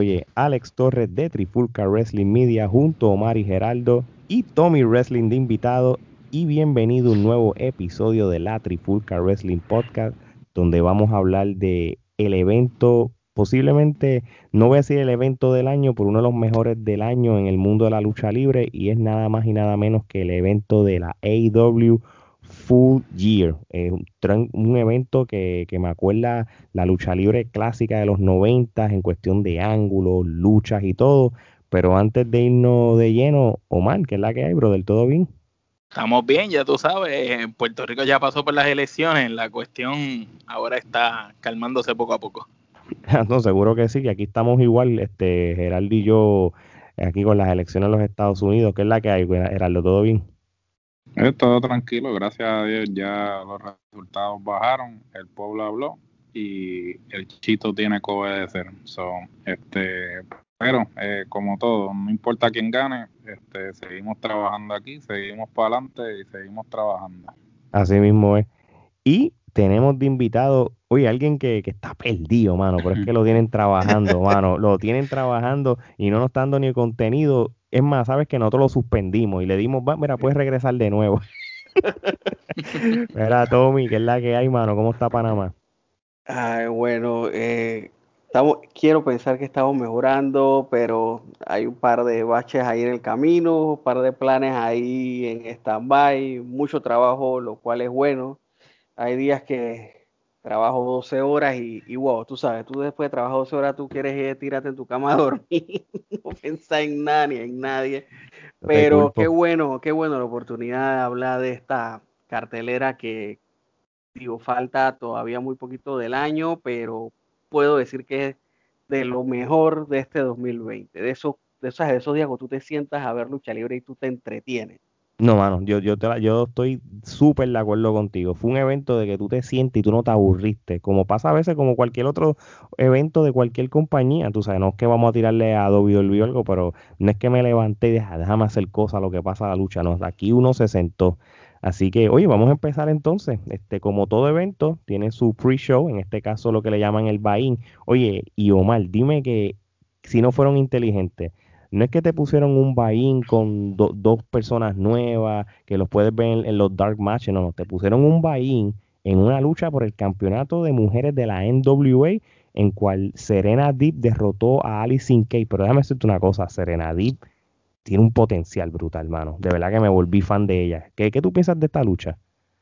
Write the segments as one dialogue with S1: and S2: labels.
S1: oye Alex Torres de Trifulca Wrestling Media junto a Omar y Geraldo y Tommy Wrestling de invitado. Y bienvenido a un nuevo episodio de la Trifulca Wrestling Podcast donde vamos a hablar de el evento posiblemente no voy a decir el evento del año, pero uno de los mejores del año en el mundo de la lucha libre. Y es nada más y nada menos que el evento de la AEW Full Year, eh, un, evento que, me acuerda la lucha libre clásica de los 90 en cuestión de ángulos, luchas y todo. Pero antes de irnos de lleno, Omar, ¿qué es la que hay, bro? ¿Del todo bien?
S2: Estamos bien, ya tú sabes, Puerto Rico ya pasó por las elecciones, la cuestión ahora está calmándose poco a poco.
S1: no, seguro que sí, aquí estamos igual, este, Geraldo y yo, aquí con las elecciones en los Estados Unidos, ¿qué es la que hay, Geraldo? ¿Todo bien?
S3: Es todo tranquilo, gracias a Dios ya los resultados bajaron, el pueblo habló y el chito tiene que obedecer. So, este, pero eh, como todo, no importa quién gane, este, seguimos trabajando aquí, seguimos para adelante y seguimos trabajando.
S1: Así mismo es. Y tenemos de invitado, oye, alguien que, que, está perdido, mano, pero es que lo tienen trabajando, mano, lo tienen trabajando y no nos está dando ni contenido es más, sabes que nosotros lo suspendimos y le dimos, va, mira, puedes regresar de nuevo. mira, Tommy, ¿qué es la que hay, mano? ¿Cómo está Panamá?
S4: Ay, bueno, eh, estamos, quiero pensar que estamos mejorando, pero hay un par de baches ahí en el camino, un par de planes ahí en stand-by, mucho trabajo, lo cual es bueno. Hay días que trabajo 12 horas y, y, wow, tú sabes, tú después de trabajar 12 horas tú quieres ir, tirarte en tu cama a dormir, no pensar en nada ni en nadie. Pero qué bueno, qué bueno la oportunidad de hablar de esta cartelera que, digo, falta todavía muy poquito del año, pero puedo decir que es de lo mejor de este 2020, de esos, de esos, de esos días que tú te sientas a ver lucha libre y tú te entretienes.
S1: No, mano, yo, yo, te yo estoy súper de acuerdo contigo. Fue un evento de que tú te sientes y tú no te aburriste, como pasa a veces como cualquier otro evento de cualquier compañía. Tú sabes, no es que vamos a tirarle a Adobe o algo, pero no es que me levanté y dije, ah, déjame hacer cosas, lo que pasa a la lucha. No, aquí uno se sentó. Así que, oye, vamos a empezar entonces. Este, como todo evento, tiene su pre-show, en este caso lo que le llaman el buy Oye, y Omar, dime que si no fueron inteligentes, no es que te pusieron un buy con dos personas nuevas que los puedes ver en, los dark matches, no, no, te pusieron un buy en una lucha por el campeonato de mujeres de la NWA en cual Serena Deep derrotó a Alice in Kay. Pero déjame decirte una cosa, Serena Deep tiene un potencial brutal, hermano. De verdad que me volví fan de ella. ¿Qué, qué tú piensas de esta lucha?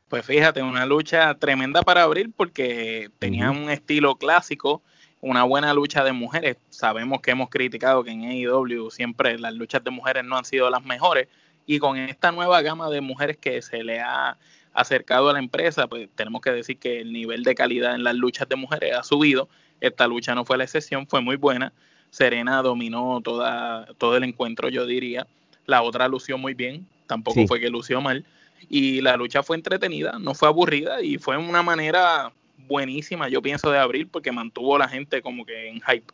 S2: Pues fíjate, una lucha tremenda para abrir porque tenía un estilo clásico una buena lucha de mujeres. Sabemos que hemos criticado que en AEW siempre las luchas de mujeres no han sido las mejores y con esta nueva gama de mujeres que se le ha acercado a la empresa, pues tenemos que decir que el nivel de calidad en las luchas de mujeres ha subido. Esta lucha no fue la excepción, fue muy buena. Serena dominó toda, todo el encuentro, yo diría. La otra lució muy bien, tampoco fue que lució mal. Y la lucha fue entretenida, no fue aburrida y fue una manera buenísima, yo pienso, de abril, porque mantuvo a la gente como que en hype.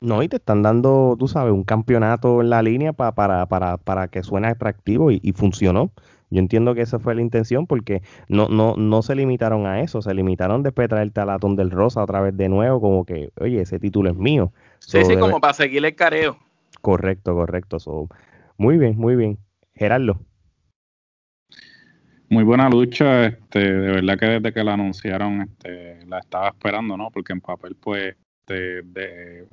S1: No, y te están dando, tú sabes, un campeonato en la línea para, para, para que suene atractivo y, funcionó. Yo entiendo que esa fue la intención porque no, no, no se limitaron a eso, se limitaron después de traer el talatón del Rosa otra vez de nuevo, como que, oye, ese título es mío.
S2: Sí, sí, como para seguir el careo.
S1: Correcto, correcto. muy bien, muy bien. Gerardo.
S3: Muy buena lucha, este, de verdad que desde que la anunciaron este, la estaba esperando, ¿no? Porque en papel pues de,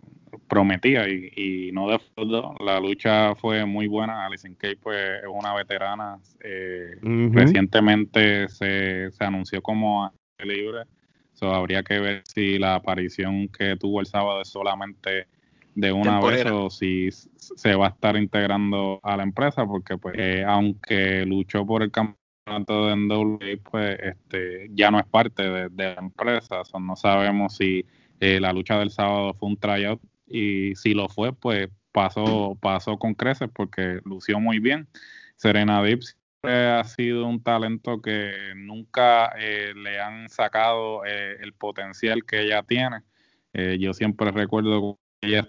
S3: prometía y, no defraudó. La lucha fue muy buena. Alison Kay pues es una veterana. Eh, recientemente se, se anunció como libre. So, habría que ver si la aparición que tuvo el sábado es solamente de una vez o si se va a estar integrando a la empresa porque pues eh, aunque luchó por el campeonato de NWA pues este ya no es parte de, la empresa. No sabemos si eh, la lucha del sábado fue un tryout. Y si lo fue pues pasó pasó con creces porque lució muy bien. Serena Deep ha sido un talento que nunca eh, le han sacado eh, el potencial que ella tiene. Yo siempre recuerdo que ella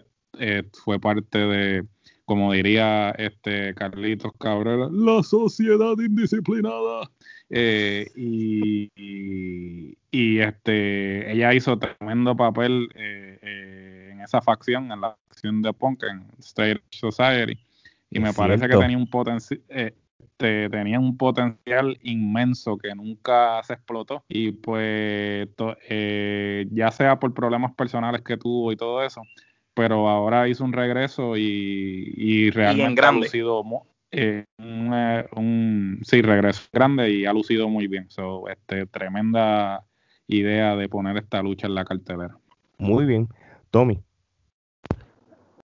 S3: fue parte de como diría este Carlitos Cabrera, la sociedad indisciplinada. Eh, y, y, este, ella hizo tremendo papel eh, eh, en esa facción, en la facción de Punk, en State Society, y me parece que tenía un potencial. Eh, tenía un potencial inmenso que nunca se explotó y pues eh, ya sea por problemas personales que tuvo y todo eso, pero ahora hizo un regreso y, realmente ha lucido eh, un, sí, regreso grande y ha lucido muy bien. So, este, tremenda idea de poner esta lucha en la cartelera.
S1: Muy bien. Tommy.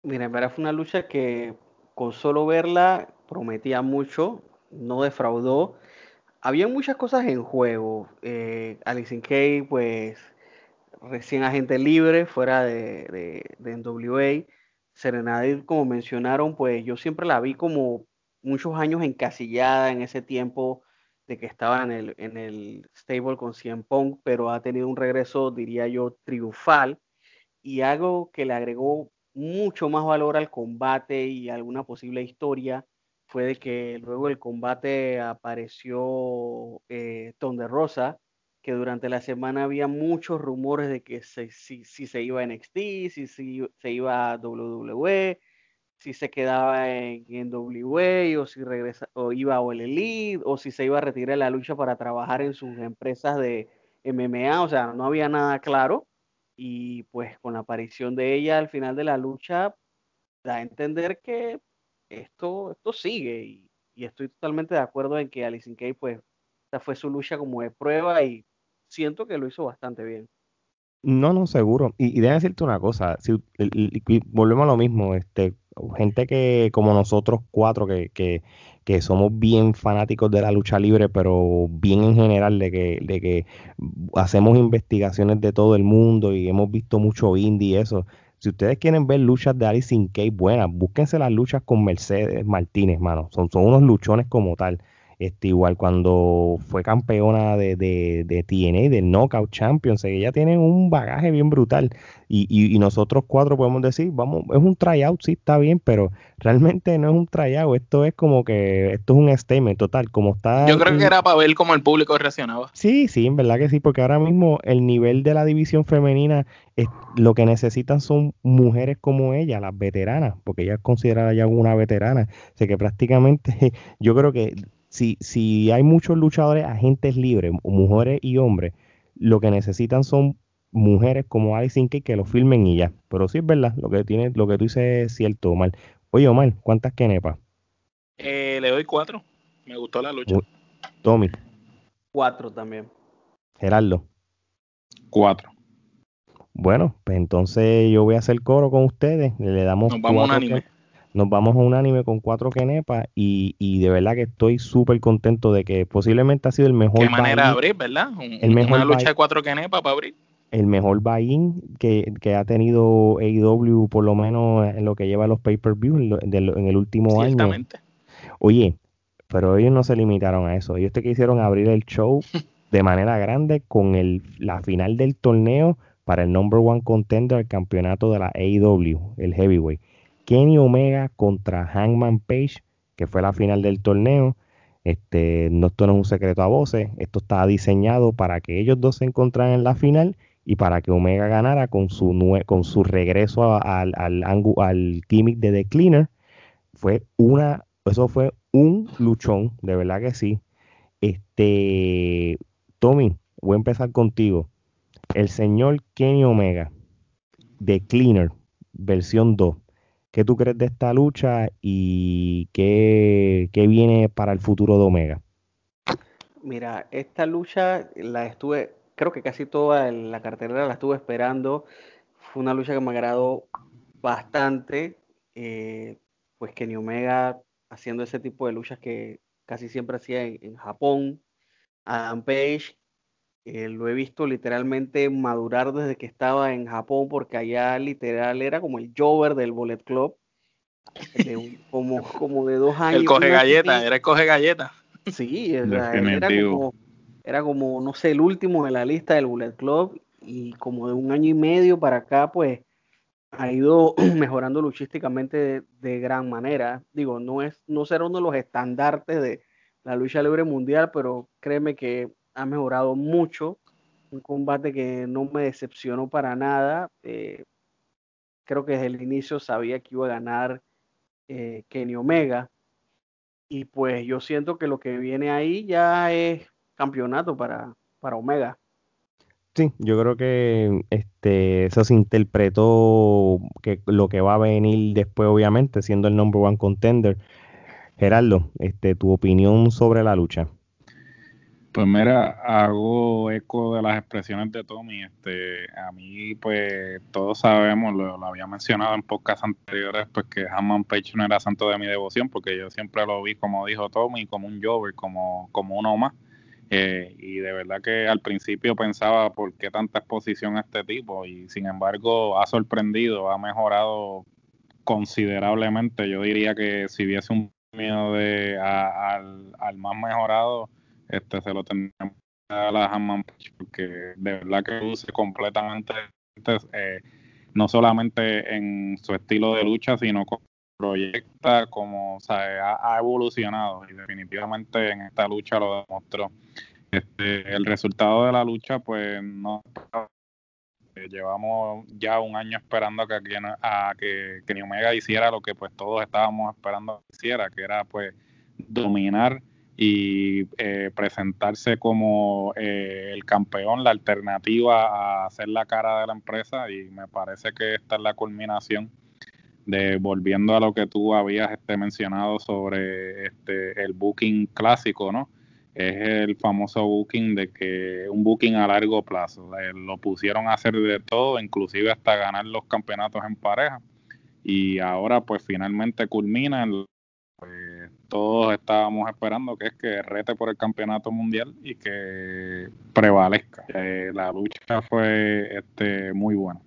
S4: Mira, en verdad fue una lucha que con solo verla prometía mucho, no defraudó. Había muchas cosas en juego. Eh, Alison Kay, pues, recién agente libre, fuera de, de, NWA. Serenade, como mencionaron, pues yo siempre la vi como muchos años encasillada en ese tiempo de que estaba en el, en el stable con Cien Pong, pero ha tenido un regreso, diría yo, triunfal y algo que le agregó mucho más valor al combate y alguna posible historia fue de que luego del combate apareció eh, Ton de Rosa, que durante la semana había muchos rumores de que si, se iba a NXT, si, si, se iba a WWE, si se quedaba en, NWA o si regresa, o iba a All Elite, o si se iba a retirar de la lucha para trabajar en sus empresas de MMA, o sea, no había nada claro. Y pues con la aparición de ella al final de la lucha, da a entender que esto, esto sigue. Y, estoy totalmente de acuerdo en que Alice Kay, pues, esta fue su lucha como de prueba y siento que lo hizo bastante bien.
S1: No, no, seguro. Y, y decirte una cosa, si, volvemos a lo mismo, este, gente que como nosotros cuatro, que, que, que, somos bien fanáticos de la lucha libre, pero bien en general, de que, de que hacemos investigaciones de todo el mundo y hemos visto mucho indie y eso. Si ustedes quieren ver luchas de Alice in Cage buenas, búsquense las luchas con Mercedes Martínez, mano. Son unos luchones como tal. Este, igual cuando fue campeona de, de, de TNA, del Knockout Champions, ella tiene un bagaje bien brutal. Y, y, nosotros cuatro podemos decir, vamos, es un tryout, sí está bien, pero realmente no es un tryout, esto es como que, esto es un statement total, como está...
S2: Yo creo que era para ver cómo el público reaccionaba.
S1: Sí, sí, en verdad que sí, porque ahora mismo el nivel de la división femenina, es, lo que necesitan son mujeres como ella, las veteranas, porque ella es considerada ya una veterana, o que prácticamente yo creo que si, si hay muchos luchadores agentes libres, mujeres y hombres, lo que necesitan son mujeres como Alice que que lo filmen y ya. Pero sí es verdad, lo que tiene, lo que tú dices es cierto, Omar. Oye, Omar, ¿cuántas kenepas?
S2: Eh, le doy cuatro. Me gustó la lucha.
S1: Tommy.
S4: Cuatro también.
S1: Gerardo.
S3: Cuatro.
S1: Bueno, pues entonces yo voy a hacer coro con ustedes. Le damos
S2: Nos vamos
S1: unánime nos vamos a un anime con cuatro kenepas y, y de verdad que estoy súper contento de que posiblemente ha sido el mejor.
S2: Qué manera de abrir, ¿verdad? el mejor una lucha de cuatro kenepas para abrir.
S1: El mejor buy-in que, que, ha tenido AEW, por lo menos en lo que lleva los pay-per-view en, en, el último año. Oye, pero ellos no se limitaron a eso. Ellos te quisieron abrir el show de manera grande con el, la final del torneo para el number one contender del campeonato de la AEW, el heavyweight. Kenny Omega contra Hangman Page, que fue la final del torneo. Este, no, esto no es un secreto a voces, esto estaba diseñado para que ellos dos se encontraran en la final y para que Omega ganara con su, con su regreso al, al, al gimmick de The Cleaner. Fue una, eso fue un luchón, de verdad que sí. Este, Tommy, voy a empezar contigo. El señor Kenny Omega, The Cleaner, versión 2. ¿Qué tú crees de esta lucha y qué, viene para el futuro de Omega?
S4: Mira, esta lucha la estuve, creo que casi toda la cartelera la estuve esperando. Fue una lucha que me agradó bastante. Eh, pues Kenny Omega haciendo ese tipo de luchas que casi siempre hacía en, en Japón. Adam Page eh, lo he visto literalmente madurar desde que estaba en Japón, porque allá literal era como el Jover del Bullet Club, como, como de dos años.
S2: El coge galleta, era el coge galleta.
S4: Sí, era, como, era como, no sé, el último de la lista del Bullet Club, y como de un año y medio para acá, pues ha ido mejorando luchísticamente de, de, gran manera. Digo, no es, no será uno de los estandartes de la lucha libre mundial, pero créeme que ha mejorado mucho. Un combate que no me decepcionó para nada. Eh, creo que desde el inicio sabía que iba a ganar eh, Kenny Omega. Y pues yo siento que lo que viene ahí ya es campeonato para, para Omega.
S1: Sí, yo creo que este, eso se interpretó que lo que va a venir después, obviamente, siendo el number one contender. Gerardo, este, tu opinión sobre la lucha.
S3: Pues mira, hago eco de las expresiones de Tommy. Este, a mí, pues, todos sabemos, lo, había mencionado en podcasts anteriores, pues que Hammond Page no era santo de mi devoción, porque yo siempre lo vi, como dijo Tommy, como un Jover, como, como uno más. Eh, y de verdad que al principio pensaba por qué tanta exposición a este tipo, y sin embargo ha sorprendido, ha mejorado considerablemente. Yo diría que si hubiese un miedo de al, al más mejorado este se lo tenemos a la Hammond porque de verdad que luce completamente eh, no solamente en su estilo de lucha sino como proyecta como o sea, ha, evolucionado y definitivamente en esta lucha lo demostró. Este, el resultado de la lucha pues no eh, llevamos ya un año esperando que, a que, que Omega hiciera lo que pues todos estábamos esperando que hiciera que era pues dominar y eh, presentarse como eh, el campeón, la alternativa a ser la cara de la empresa y me parece que esta es la culminación de volviendo a lo que tú habías este, mencionado sobre este el booking clásico, ¿no? Es el famoso booking de que un booking a largo plazo. Eh, lo pusieron a hacer de todo, inclusive hasta ganar los campeonatos en pareja. Y ahora pues finalmente culmina en pues, todos estábamos esperando, que es que rete por el campeonato mundial y que prevalezca. Eh, la lucha fue este, muy buena.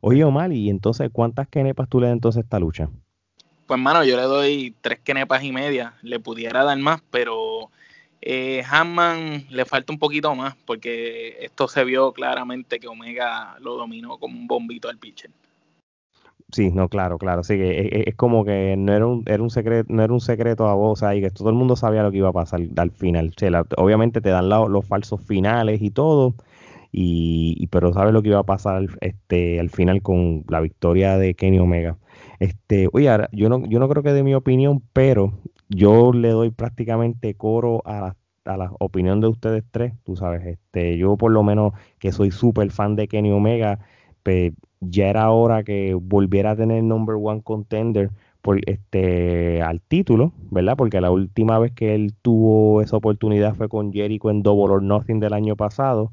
S1: Oye, Omar, y entonces, ¿cuántas kenepas tú le das entonces a esta lucha?
S2: Pues, mano, yo le doy tres kenepas y media. Le pudiera dar más, pero eh, Hanman le falta un poquito más, porque esto se vio claramente que Omega lo dominó como un bombito al pitcher.
S1: Sí, no, claro, claro. Sí, que es, como que no era un, era un secreto, no era un secreto a voz ahí, que todo el mundo sabía lo que iba a pasar al final. obviamente te dan los falsos finales y todo, y, pero sabes lo que iba a pasar este, al final con la victoria de Kenny Omega. Este, oye, yo no, yo no creo que de mi opinión, pero yo le doy prácticamente coro a la, a la opinión de ustedes tres, tú sabes, este, yo por lo menos que soy súper fan de Kenny Omega, pues ya era hora que volviera a tener number one contender por este al título, ¿verdad? Porque la última vez que él tuvo esa oportunidad fue con Jericho en Double or Nothing del año pasado.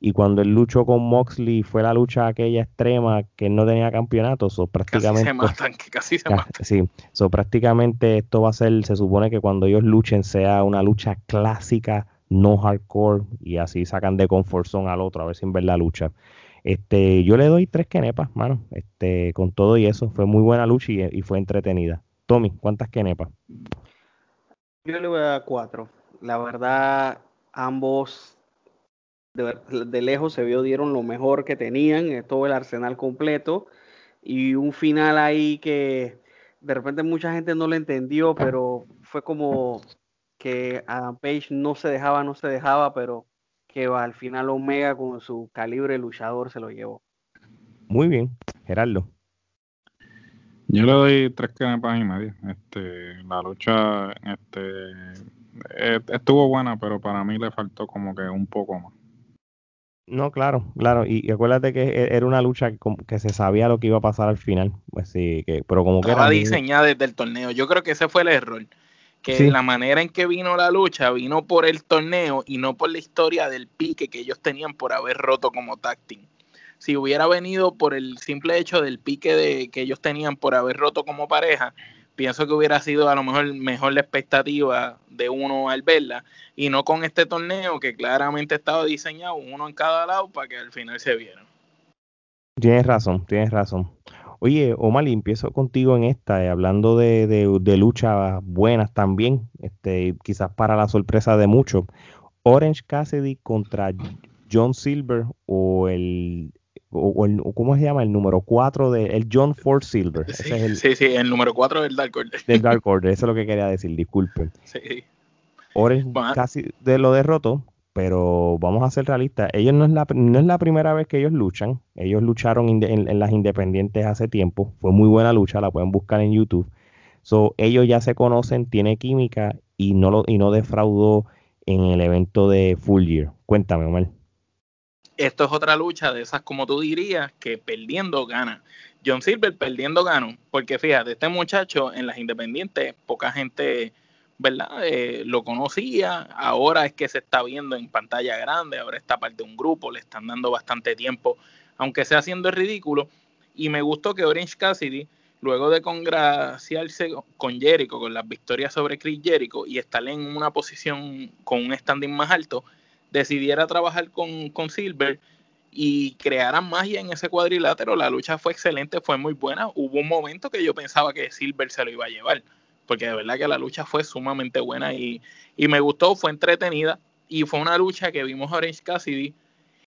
S1: Y cuando él luchó con Moxley fue la lucha aquella extrema que no tenía campeonato. So, prácticamente,
S2: casi se matan, que casi se matan.
S1: Sí, so, prácticamente esto va a ser, se supone que cuando ellos luchen sea una lucha clásica, no hardcore, y así sacan de comfort zone al otro a ver si en ver la lucha. Este, yo le doy tres kenepas, mano, este, con todo y eso. Fue muy buena lucha y, fue entretenida. Tommy, ¿cuántas kenepas?
S4: Yo le voy a dar cuatro. La verdad, ambos de, lejos se vio, dieron lo mejor que tenían, eh, todo el arsenal completo. Y un final ahí que de repente mucha gente no lo entendió, pero fue como que Adam Page no se dejaba, no se dejaba, pero que al final Omega con su calibre luchador se lo llevó.
S1: Muy bien, Gerardo.
S3: Yo le doy tres canepas y media. Este, la lucha este, eh, estuvo buena, pero para mí le faltó como que un poco más.
S1: No, claro, claro. Y, acuérdate que e, era una lucha que, se sabía lo que iba a pasar al final. Pues sí, que, pero como
S2: que
S1: era
S2: diseñada desde el torneo. Yo creo que ese fue el error que la manera en que vino la lucha vino por el torneo y no por la historia del pique que ellos tenían por haber roto como tag Si hubiera venido por el simple hecho del pique de, que ellos tenían por haber roto como pareja, pienso que hubiera sido a lo mejor mejor la expectativa de uno al verla y no con este torneo que claramente estaba diseñado uno en cada lado para que al final se vieran.
S1: Tienes razón, tienes razón. Oye, Omar, empiezo contigo en esta, eh, hablando de, de, luchas buenas también, este, quizás para la sorpresa de muchos. Orange Cassidy contra John Silver o el, o, el ¿cómo se llama? El número 4 de el John Ford Silver.
S2: Sí, el, sí, sí, el número 4 del Dark Order.
S1: Del Dark Order, eso es lo que quería decir, disculpen.
S2: Sí.
S1: Orange Cassidy de lo derrotó pero vamos a ser realistas, ellos no es la, no es la primera vez que ellos luchan, ellos lucharon en, las independientes hace tiempo, fue muy buena lucha, la pueden buscar en YouTube. So, ellos ya se conocen, tiene química y no, lo, y no defraudó en el evento de Full Year. Cuéntame, Omar.
S2: Esto es otra lucha de esas, como tú dirías, que perdiendo gana. John Silver perdiendo ganó, porque fíjate, este muchacho en las independientes, poca gente ¿verdad? Eh, lo conocía, ahora es que se está viendo en pantalla grande, ahora está parte de un grupo, le están dando bastante tiempo, aunque sea haciendo el ridículo. Y me gustó que Orange Cassidy, luego de congraciarse con Jericho, con las victorias sobre Chris Jericho y estar en una posición con un standing más alto, decidiera trabajar con, con Silver y crearan magia en ese cuadrilátero. La lucha fue excelente, fue muy buena. Hubo un momento que yo pensaba que Silver se lo iba a llevar porque de verdad que la lucha fue sumamente buena y, me gustó, fue entretenida y fue una lucha que vimos a Orange Cassidy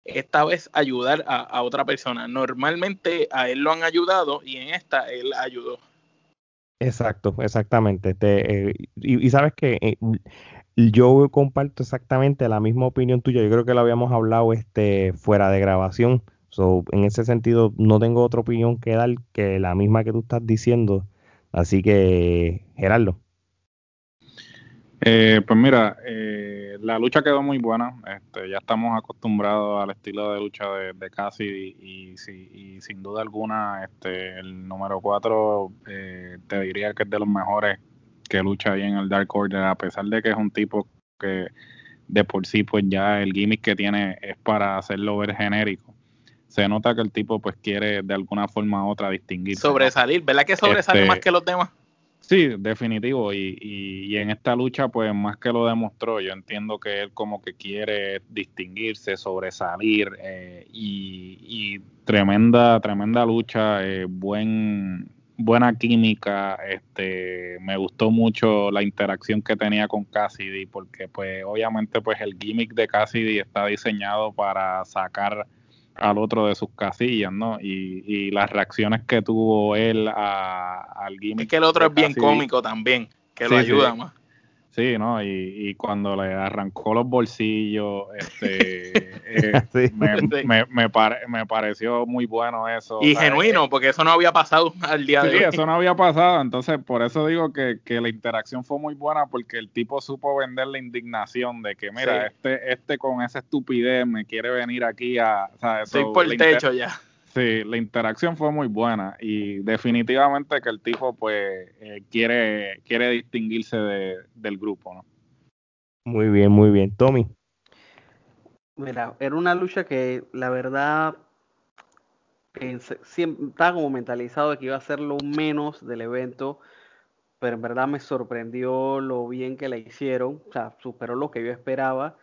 S2: esta vez ayudar a, otra persona. Normalmente a él lo han ayudado y en esta él ayudó.
S1: Exacto, exactamente. Este, eh, y, sabes que eh, yo comparto exactamente la misma opinión tuya. Yo creo que lo habíamos hablado este, fuera de grabación. So, en ese sentido, no tengo otra opinión que dar que la misma que tú estás diciendo. Así que, Gerardo.
S3: Eh, pues mira, eh, la lucha quedó muy buena. Este, ya estamos acostumbrados al estilo de lucha de, de Cassidy y, sin duda alguna, este, el número 4 eh, te diría que es de los mejores que lucha ahí en el Dark Order, a pesar de que es un tipo que de por sí, pues ya el gimmick que tiene es para hacerlo ver genérico se nota que el tipo pues quiere de alguna forma u otra distinguir.
S2: Sobresalir, ¿verdad que sobresale este, más que los demás?
S3: Sí, definitivo. Y, y, en esta lucha, pues más que lo demostró, yo entiendo que él como que quiere distinguirse, sobresalir eh, y, tremenda, tremenda lucha, eh, buen, buena química. Este, me gustó mucho la interacción que tenía con Cassidy, porque pues obviamente pues el gimmick de Cassidy está diseñado para sacar al otro de sus casillas, ¿no? Y, y las reacciones que tuvo él a, al gimmick.
S2: Es que el otro es bien cómico también, que lo ayuda más.
S3: Sí, ¿no? Y, y, cuando le arrancó los bolsillos, este, eh, me, me, me, pareció muy bueno eso.
S2: Y genuino, porque eso no había pasado al día de hoy.
S3: Sí, eso no había pasado. Entonces, por eso digo que, que, la interacción fue muy buena, porque el tipo supo vender la indignación de que, mira, este, este con esa estupidez me quiere venir aquí a... O sea,
S2: Estoy por el techo ya.
S3: Sí, la interacción fue muy buena y definitivamente que el tipo pues eh, quiere, quiere distinguirse del grupo, ¿no?
S1: Muy bien, muy bien. Tommy.
S4: Mira, era una lucha que la verdad siempre, estaba como mentalizado de que iba a ser lo menos del evento, pero en verdad me sorprendió lo bien que la hicieron, o sea, superó lo que yo esperaba.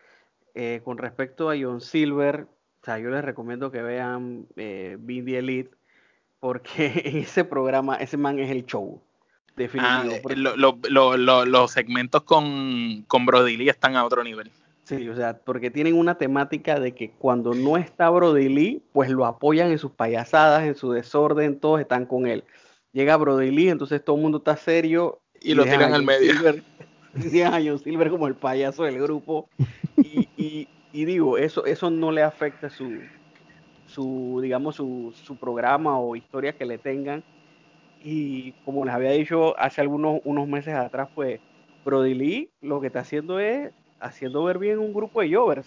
S4: Eh, con respecto a John Silver, o sea, yo les recomiendo que vean eh, Elite porque en ese programa, ese man es el show.
S2: Definitivo. Ah, los segmentos con, con Brody Lee están a otro nivel.
S4: Sí, o sea, porque tienen una temática de que cuando no está Brody Lee, pues lo apoyan en sus payasadas, en su desorden, todos están con él. Llega Brody Lee, entonces todo el mundo está serio.
S2: Y, lo tiran al medio.
S4: Silver, a John Silver como el payaso del grupo. y, y digo, eso, eso no le afecta su, su digamos, su, su programa o historia que le tengan. Y como les había dicho hace algunos unos meses atrás, pues Brody Lee lo que está haciendo es haciendo ver bien un grupo de Jovers.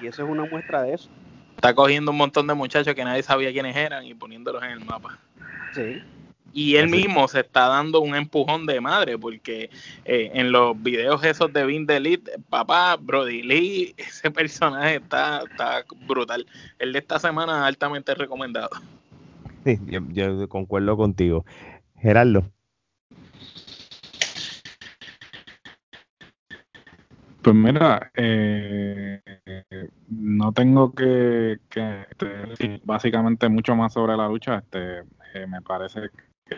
S4: Y eso es una muestra de eso.
S2: Está cogiendo un montón de muchachos que nadie sabía quiénes eran y poniéndolos en el mapa.
S4: Sí.
S2: Y él mismo se está dando un empujón de madre, porque eh, en los videos esos de Vin Elite, papá, Brody Lee, ese personaje está, está brutal. El de esta semana altamente recomendado.
S1: Sí, yo, concuerdo contigo. Gerardo.
S3: Pues mira, eh, no tengo que, decir básicamente mucho más sobre la lucha. Este, eh, me parece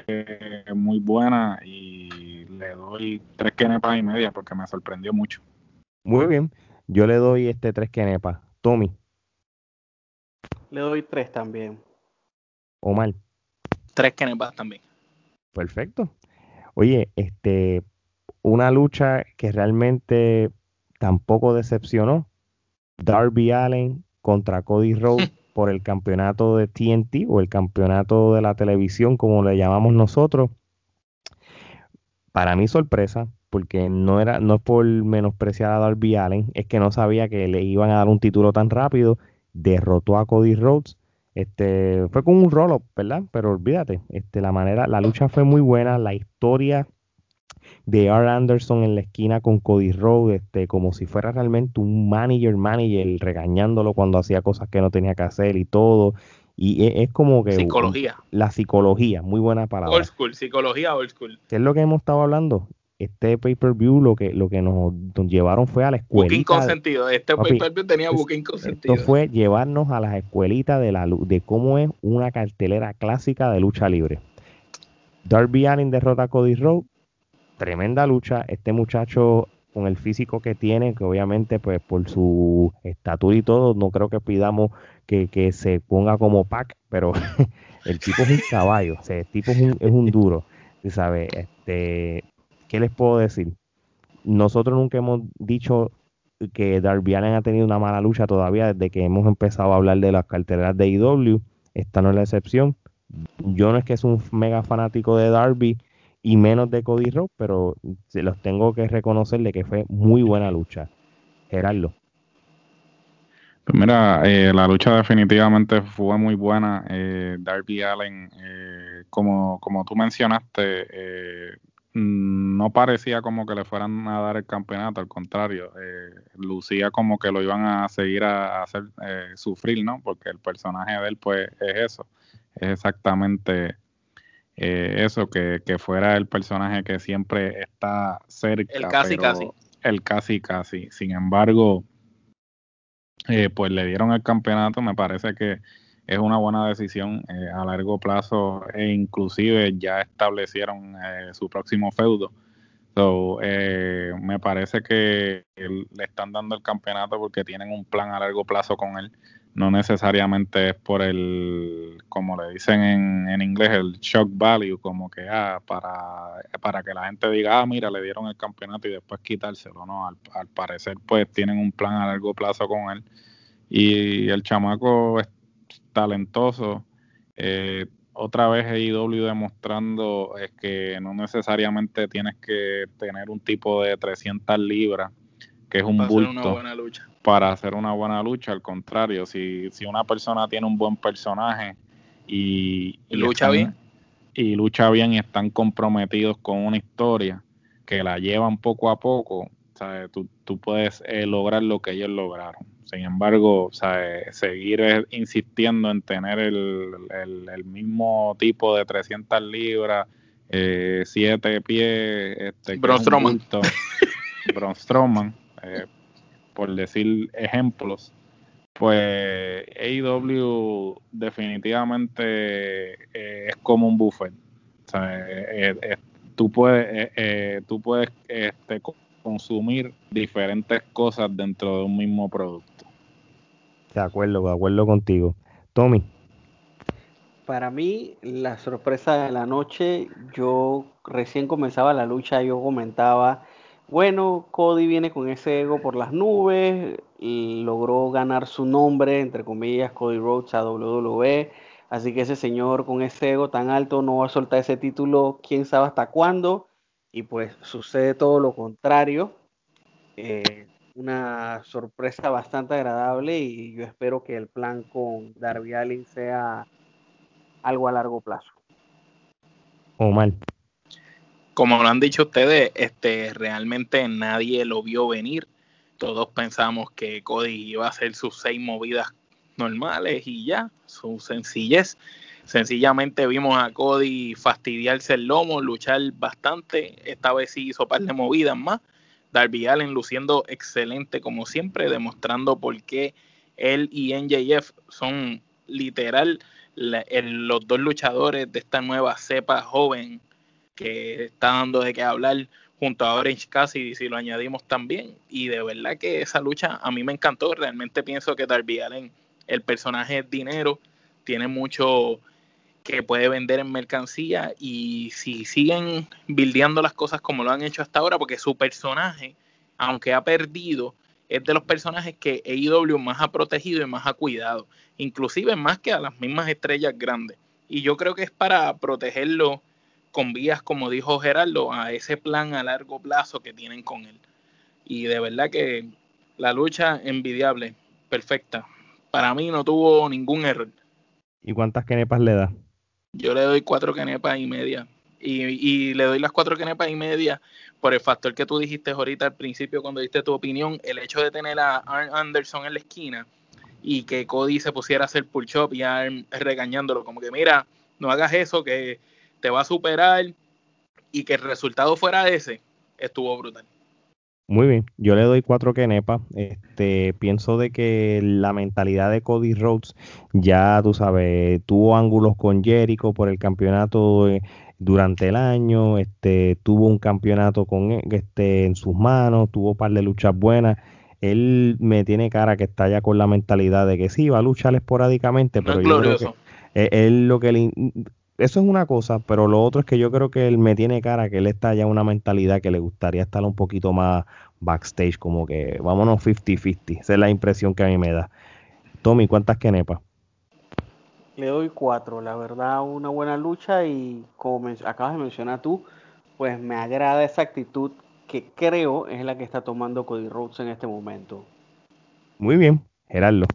S3: es muy buena y le doy tres quenepas y media porque me sorprendió mucho.
S1: Muy bien, yo le doy este tres quenepas. Tommy.
S4: Le doy tres también.
S1: Omar.
S2: Tres quenepas también.
S1: Perfecto. Oye, este, una lucha que realmente tampoco decepcionó. Darby Allen contra Cody Rhodes por el campeonato de TNT o el campeonato de la televisión, como le llamamos nosotros. Para mi sorpresa, porque no era no es por menospreciar a Darby Allen, es que no sabía que le iban a dar un título tan rápido, derrotó a Cody Rhodes. Este fue con un roll ¿verdad? Pero olvídate, este la manera la lucha fue muy buena, la historia de R. Anderson en la esquina con Cody Rhodes, este, como si fuera realmente un manager, manager, regañándolo cuando hacía cosas que no tenía que hacer y todo. Y e, es, como que...
S2: Psicología.
S1: La psicología, muy buena palabra.
S2: Old school, psicología old school.
S1: ¿Qué es lo que hemos estado hablando? Este pay-per-view lo que, lo que nos, llevaron fue a la escuela.
S2: Booking consentido. Este pay-per-view tenía booking consentido.
S1: Esto fue llevarnos a las escuelitas de, la, de cómo es una cartelera clásica de lucha libre. Darby Allin derrota a Cody Rhodes tremenda lucha. Este muchacho con el físico que tiene, que obviamente pues por su estatura y todo, no creo que pidamos que, se ponga como pack, pero el tipo es un caballo, el tipo es un, es un duro, ¿sabes? Este, ¿Qué les puedo decir? Nosotros nunca hemos dicho que Darby Allen ha tenido una mala lucha todavía desde que hemos empezado a hablar de las carteras de IW. Esta no es la excepción. Yo no es que es un mega fanático de Darby, y menos de Cody Rhodes, pero se los tengo que reconocerle que fue muy buena lucha. Gerardo.
S3: Pues mira, eh, la lucha definitivamente fue muy buena. Eh, Darby Allen, eh, como, como tú mencionaste, mm, no parecía como que le fueran a dar el campeonato, al contrario, lucía como que lo iban a seguir a, a hacer sufrir, ¿no? Porque el personaje de él, pues, es eso, es exactamente eh, eso, que, fuera el personaje que siempre está cerca.
S2: El casi casi.
S3: El casi casi. Sin embargo, eh, pues le dieron el campeonato, me parece que es una buena decisión eh, a largo plazo e inclusive ya establecieron su próximo feudo. So, me parece que le están dando el campeonato porque tienen un plan a largo plazo con él no necesariamente es por el, como le dicen en, en inglés, el shock value, como que ah, para, para que la gente diga, ah, mira, le dieron el campeonato y después quitárselo, ¿no? Al, parecer, pues tienen un plan a largo plazo con él. Y el chamaco es talentoso. Eh, otra vez AEW demostrando es que no necesariamente tienes que tener un tipo de 300 libras, que es un bulto. Una buena lucha para hacer una buena lucha. Al contrario, si, si una persona tiene un buen personaje y,
S2: lucha bien
S3: y lucha bien y están comprometidos con una historia que la llevan poco a poco, Tú, tú, puedes eh, lograr lo que ellos lograron. Sin embargo, seguir eh, insistiendo en tener el, el, mismo tipo de 300 libras, eh, 7 pies, este,
S2: Braun Strowman.
S3: eh, por decir ejemplos, pues AEW definitivamente eh, es como un buffet. O sea, eh, eh, tú puedes, tú puedes este, consumir diferentes cosas dentro de un mismo producto.
S1: De acuerdo, de acuerdo contigo. Tommy.
S4: Para mí, la sorpresa de la noche, yo recién comenzaba la lucha, yo comentaba bueno, Cody viene con ese ego por las nubes y logró ganar su nombre, entre comillas, Cody Rhodes a WWE. Así que ese señor con ese ego tan alto no va a soltar ese título, quién sabe hasta cuándo. Y pues sucede todo lo contrario. Eh, una sorpresa bastante agradable y yo espero que el plan con Darby Allin sea algo a largo plazo.
S1: Omar
S2: como lo han dicho ustedes, este, realmente nadie lo vio venir. Todos pensamos que Cody iba a hacer sus seis movidas normales y ya, su sencillez. Sencillamente vimos a Cody fastidiarse el lomo, luchar bastante. Esta vez sí hizo par de movidas más. Darby Allen luciendo excelente como siempre, demostrando por qué él y NJF son literal los dos luchadores de esta nueva cepa joven que está dando de qué hablar junto a Orange Cassidy si lo añadimos también y de verdad que esa lucha a mí me encantó realmente pienso que Darby Allen el personaje es dinero tiene mucho que puede vender en mercancía y si siguen bildeando las cosas como lo han hecho hasta ahora porque su personaje aunque ha perdido es de los personajes que AEW más ha protegido y más ha cuidado, inclusive más que a las mismas estrellas grandes. Y yo creo que es para protegerlo con vías, como dijo Gerardo, a ese plan a largo plazo que tienen con él. Y de verdad que la lucha envidiable, perfecta. Para mí no tuvo ningún error.
S1: ¿Y cuántas kenepas le da?
S2: Yo le doy cuatro kenepas y media. Y, le doy las cuatro kenepas y media por el factor que tú dijiste ahorita al principio cuando diste tu opinión, el hecho de tener a Arn Anderson en la esquina y que Cody se pusiera a hacer pull-up y Arn regañándolo, como que mira, no hagas eso, que te va a superar y que el resultado fuera ese, estuvo brutal.
S1: Muy bien, yo le doy cuatro kenepas. Este, pienso de que la mentalidad de Cody Rhodes ya, tú sabes, tuvo ángulos con Jericho por el campeonato durante el año, este, tuvo un campeonato con este en sus manos, tuvo un par de luchas buenas. Él me tiene cara que está ya con la mentalidad de que sí, va a luchar esporádicamente, pero yo creo que e, él, lo que le, eso es una cosa, pero lo otro es que yo creo que él me tiene cara que él está ya una mentalidad que le gustaría estar un poquito más backstage, como que vámonos 50-50. Esa es la impresión que a mí me da. Tommy, ¿cuántas kenepas?
S4: Le doy cuatro, la verdad, una buena lucha y como acabas de mencionar tú, pues me agrada esa actitud que creo es la que está tomando Cody Rhodes en este momento.
S1: Muy bien, Gerardo.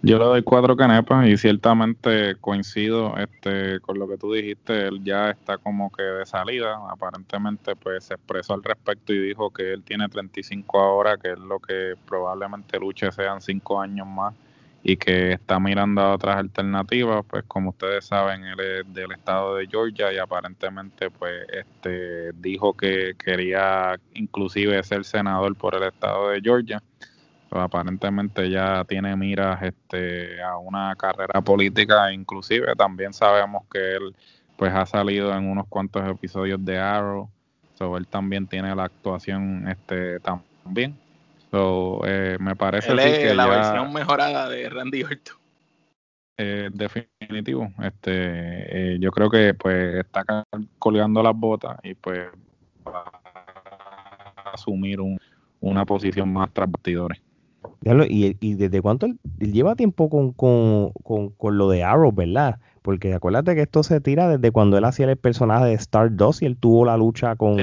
S3: Yo le doy cuatro canepas y ciertamente coincido este, con lo que tú dijiste, él ya está como que de salida, aparentemente pues se expresó al respecto y dijo que él tiene 35 ahora, que es lo que probablemente luche sean cinco años más y que está mirando a otras alternativas, pues como ustedes saben, él es del estado de Georgia y aparentemente pues este dijo que quería inclusive ser senador por el estado de Georgia. Aparentemente ya tiene miras este a una carrera política, inclusive también sabemos que él pues ha salido en unos cuantos episodios de Arrow, so, él también tiene la actuación este también So, eh, me parece
S2: Él es la versión mejorada de Randy Orton.
S3: Eh, definitivo. Este, eh, yo creo que pues está colgando las botas y pues va a asumir una posición más tras
S1: ¿Y, ¿Y desde cuánto él, lleva tiempo con, con, con, con, lo de Arrow, verdad? Porque acuérdate que esto se tira desde cuando él hacía el personaje de Star 2 y él tuvo la lucha con,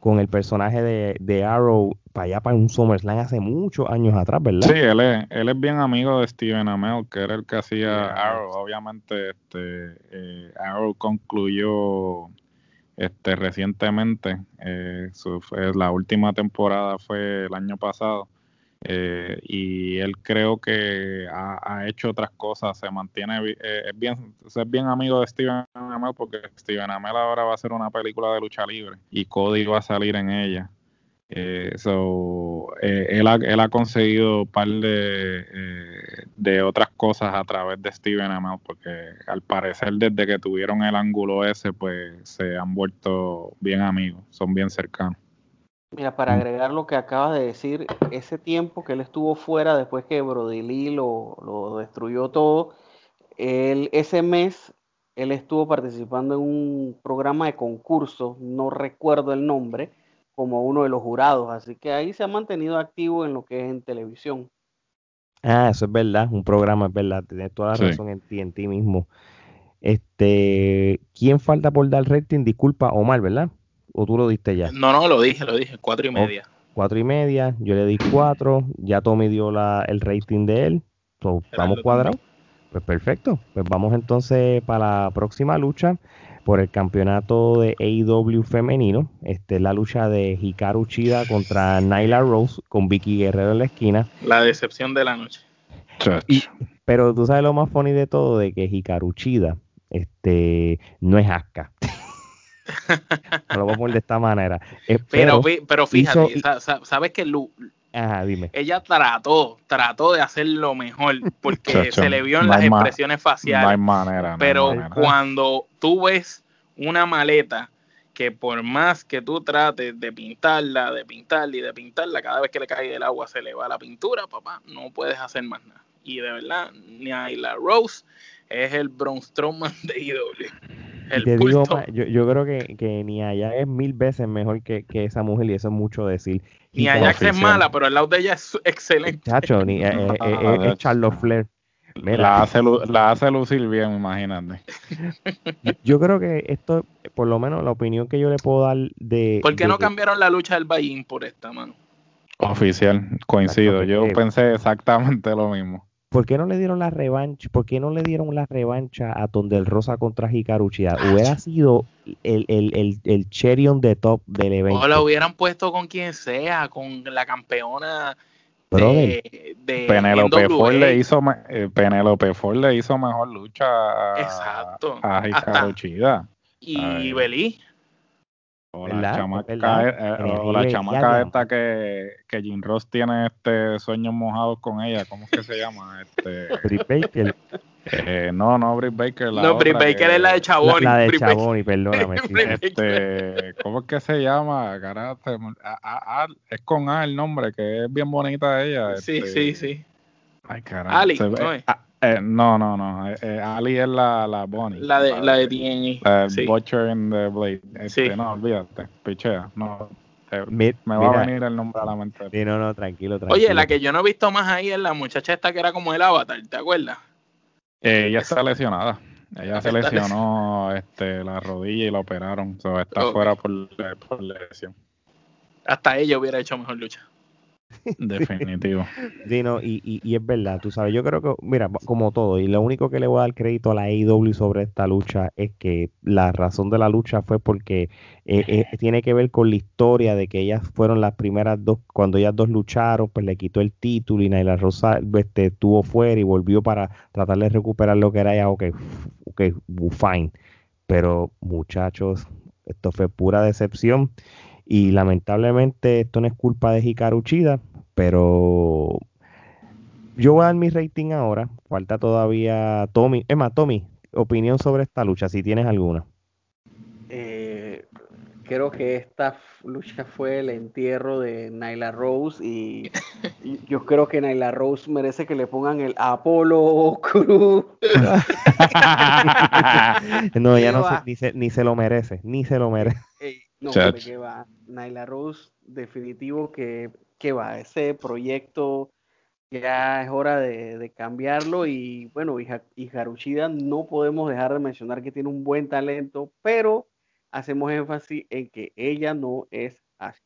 S1: con el personaje de, de, Arrow para allá para un SummerSlam hace muchos años atrás, ¿verdad?
S3: Sí, él es, él es bien amigo de Steven Amell, que era el que hacía Arrow. Obviamente, este, eh, Arrow concluyó este recientemente, eh, su, la última temporada fue el año pasado. Eh, y él creo que ha, hecho otras cosas, se mantiene, eh, es bien, es bien amigo de Steven Amell porque Steven Amell ahora va a hacer una película de lucha libre y Cody va a salir en ella. Eh, so, él, ha, él ha conseguido un par de, de otras cosas a través de Steven Amell porque al parecer desde que tuvieron el ángulo ese pues se han vuelto bien amigos, son bien cercanos.
S4: Mira, para agregar lo que acabas de decir, ese tiempo que él estuvo fuera después que Brody Lee lo, lo destruyó todo, él, ese mes él estuvo participando en un programa de concurso, no recuerdo el nombre, como uno de los jurados, así que ahí se ha mantenido activo en lo que es en televisión.
S1: Ah, eso es verdad, un programa es verdad, tienes toda la razón en ti, en ti mismo. Este, ¿quién falta por dar rating? Disculpa, Omar, ¿verdad? ¿O tú lo diste ya?
S2: No, no, lo dije, lo dije, cuatro y oh, media.
S1: cuatro y media, yo le di cuatro, ya Tommy dio la, el rating de él, estamos cuadrados. Pues perfecto, pues vamos entonces para la próxima lucha por el campeonato de AEW femenino. Este es la lucha de Hikaru Chida contra Nyla Rose con Vicky Guerrero en la esquina.
S2: La decepción de la noche.
S1: pero tú sabes lo más funny de todo, de que Hikaru Chida este, no es Asuka. lo voy a poner de esta manera.
S2: Eh, pero, pero, fíjate, sabes que
S1: dime.
S2: ella trató, trató de hacer lo mejor porque se le vio en las expresiones faciales.
S3: manera,
S2: pero cuando tú ves una maleta que por más que tú trates de pintarla, de pintarla y de pintarla, cada vez que le cae el agua se le va la pintura, papá, no puedes hacer más nada. Y de verdad, ni la Rose es el Braun Strowman de IW
S1: yo, yo, creo que, que ni allá es mil veces mejor que, esa mujer y eso es mucho decir.
S2: Ni Ajax es mala, pero el lado de ella es excelente.
S1: Chacho, ni, eh, eh, eh, es Charlotte Flair.
S3: La, hace, la hace lucir bien, imagínate.
S1: Yo, creo que esto, por lo menos la opinión que yo le puedo dar de...
S2: ¿Por qué no cambiaron la lucha del Bayín por esta, mano?
S3: Oficial, coincido. Yo pensé exactamente lo mismo.
S1: ¿Por qué no le dieron la revancha? ¿Por qué no le dieron la revancha a Tondel Rosa contra Hikaru Hubiera sido el, el, el, cherry on the top del evento.
S2: O la hubieran puesto con quien sea, con la campeona
S3: de, de Penelope Ford le hizo eh, Penelope Ford le hizo mejor lucha a,
S2: Exacto.
S3: a Hikaru
S2: Y Belí.
S3: O la chamaca, eh, o la chamaca esta que, que Jim Ross tiene este sueños mojados con ella, ¿cómo es que se llama? Este,
S1: Britt Baker.
S3: Eh, no, no, Britt Baker.
S2: La no, Britt Baker es la de Chaboni.
S1: La, de Chaboni, perdóname.
S3: este, ¿Cómo es que se llama? Carajo, es con A el nombre, que es bien bonita ella.
S2: Sí,
S3: este,
S2: sí, sí.
S3: Ay, carajo. Ali, ¿no es? Eh, no, no, no. Eh, eh, Ali es la, la Bonnie.
S2: La de, la de DNA.
S3: La sí. Butcher in the Blade. Este, sí. No, olvídate. Pichea. No. me, va a venir el nombre a la mente.
S1: Sí, no, no, tranquilo, tranquilo.
S2: Oye, la que yo no he visto más ahí es la muchacha esta que era como el avatar, ¿te acuerdas?
S3: ella está lesionada. Ella se lesionó este, la rodilla y la operaron. O sea, está fuera por, por lesión.
S2: Hasta ella hubiera hecho mejor lucha.
S3: Definitivo.
S1: sí, no, y, y, es verdad, tú sabes, yo creo que, mira, como todo, y lo único que le voy a dar crédito a la AEW sobre esta lucha es que la razón de la lucha fue porque eh, eh, tiene que ver con la historia de que ellas fueron las primeras dos, cuando ellas dos lucharon, pues le quitó el título y Naila Rosa este, estuvo fuera y volvió para tratar de recuperar lo que era ya, ok, ok, fine. Pero muchachos, esto fue pura decepción. Y lamentablemente esto no es culpa de Hikaru Chida, pero yo voy a dar mi rating ahora. Falta todavía Tommy. Emma, Tommy, opinión sobre esta lucha, si tienes alguna.
S4: Eh, creo que esta lucha fue el entierro de Nyla Rose y, yo creo que Nyla Rose merece que le pongan el Apolo Cruz.
S1: no, ya no se, ni, se, ni se lo merece, ni se lo merece.
S4: No, que va. Naila Rose, definitivo que, que va. Ese proyecto ya es hora de, cambiarlo. Y bueno, y, y Harushida no podemos dejar de mencionar que tiene un buen talento, pero hacemos énfasis en que ella no es así.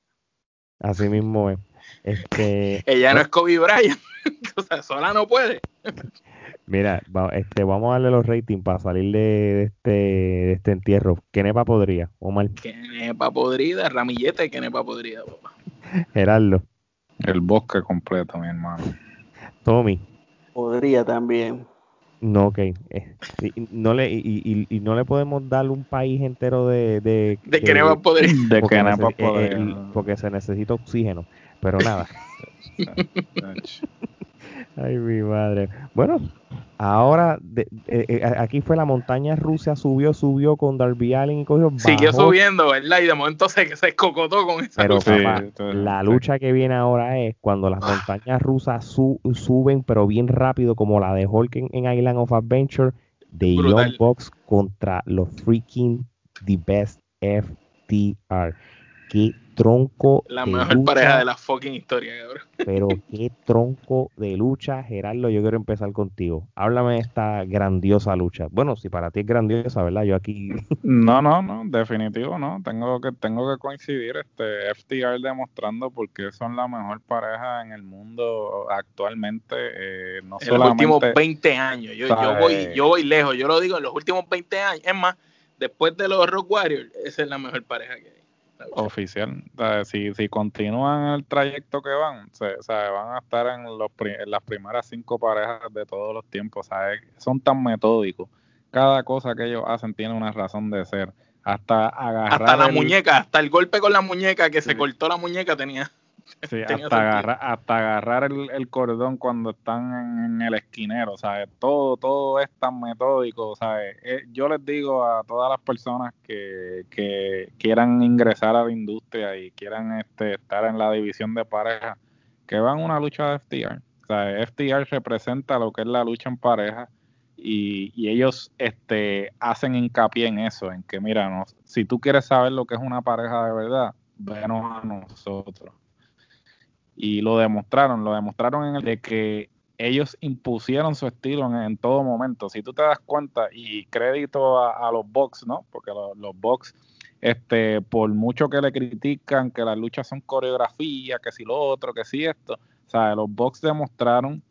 S1: Así mismo es. Este,
S2: ella no es Kobe Bryant. o sea, sola no puede.
S1: Mira, este, vamos a darle los ratings para salir de, este, de este entierro. ¿Qué nepa podría, Omar?
S2: ¿Qué nepa podrida? Ramillete, ¿qué nepa podrida, papá?
S1: Gerardo.
S3: El bosque completo, mi hermano.
S1: Tommy.
S4: Podría también.
S1: No, ok. Eh, no le, y, y, no le podemos dar un país entero de...
S2: De, de que nepa podría.
S3: De que nepa podría.
S1: porque se necesita oxígeno. Pero nada. Ay, mi madre. Bueno, ahora de, eh, eh, aquí fue la montaña rusa, subió, subió con Darby Allen y cogió.
S2: Siguió subiendo, ¿verdad? Y de momento se, se escocotó con esa
S1: pero, Papá, la lucha que viene ahora es cuando las montañas rusas suben, pero bien rápido, como la de Hulk en, Island of Adventure, de Young Box contra los freaking The Best FTR. Qué tronco.
S2: La mejor pareja de la fucking historia, cabrón.
S1: Pero qué tronco de lucha, Gerardo. Yo quiero empezar contigo. Háblame de esta grandiosa lucha. Bueno, si para ti es grandiosa, ¿verdad? Yo aquí.
S3: No, no, no, definitivo, no. Tengo que, tengo que coincidir. Este FTR demostrando por qué son la mejor pareja en el mundo actualmente. Eh, no
S2: en los últimos 20 años. Yo, yo, voy, yo voy lejos. Yo lo digo en los últimos 20 años. Es más, después de los Rock Warriors, esa es la mejor pareja que hay
S3: oficial. si, si continúan el trayecto que van, se, van a estar en, los, las primeras cinco parejas de todos los tiempos. Son tan metódicos. Cada cosa que ellos hacen tiene una razón de ser. Hasta agarrar.
S2: Hasta la muñeca, hasta el golpe con la muñeca, que se cortó la muñeca, tenía.
S3: Sí, hasta, agarrar, hasta agarrar el, cordón cuando están en, el esquinero, ¿sabes? Todo, todo es tan metódico, ¿sabes? Eh, yo les digo a todas las personas que, que quieran ingresar a la industria y quieran este, estar en la división de pareja, que van a una lucha de FTR. O sea, FTR representa lo que es la lucha en pareja y, y ellos este, hacen hincapié en eso, en que, mira, si tú quieres saber lo que es una pareja de verdad, venos a nosotros y lo demostraron, lo demostraron en el de que ellos impusieron su estilo en, todo momento. Si tú te das cuenta, y crédito a, los box, ¿no? Porque los box, este, por mucho que le critican que las luchas son coreografía, que si lo otro, que si esto, o sea, los box demostraron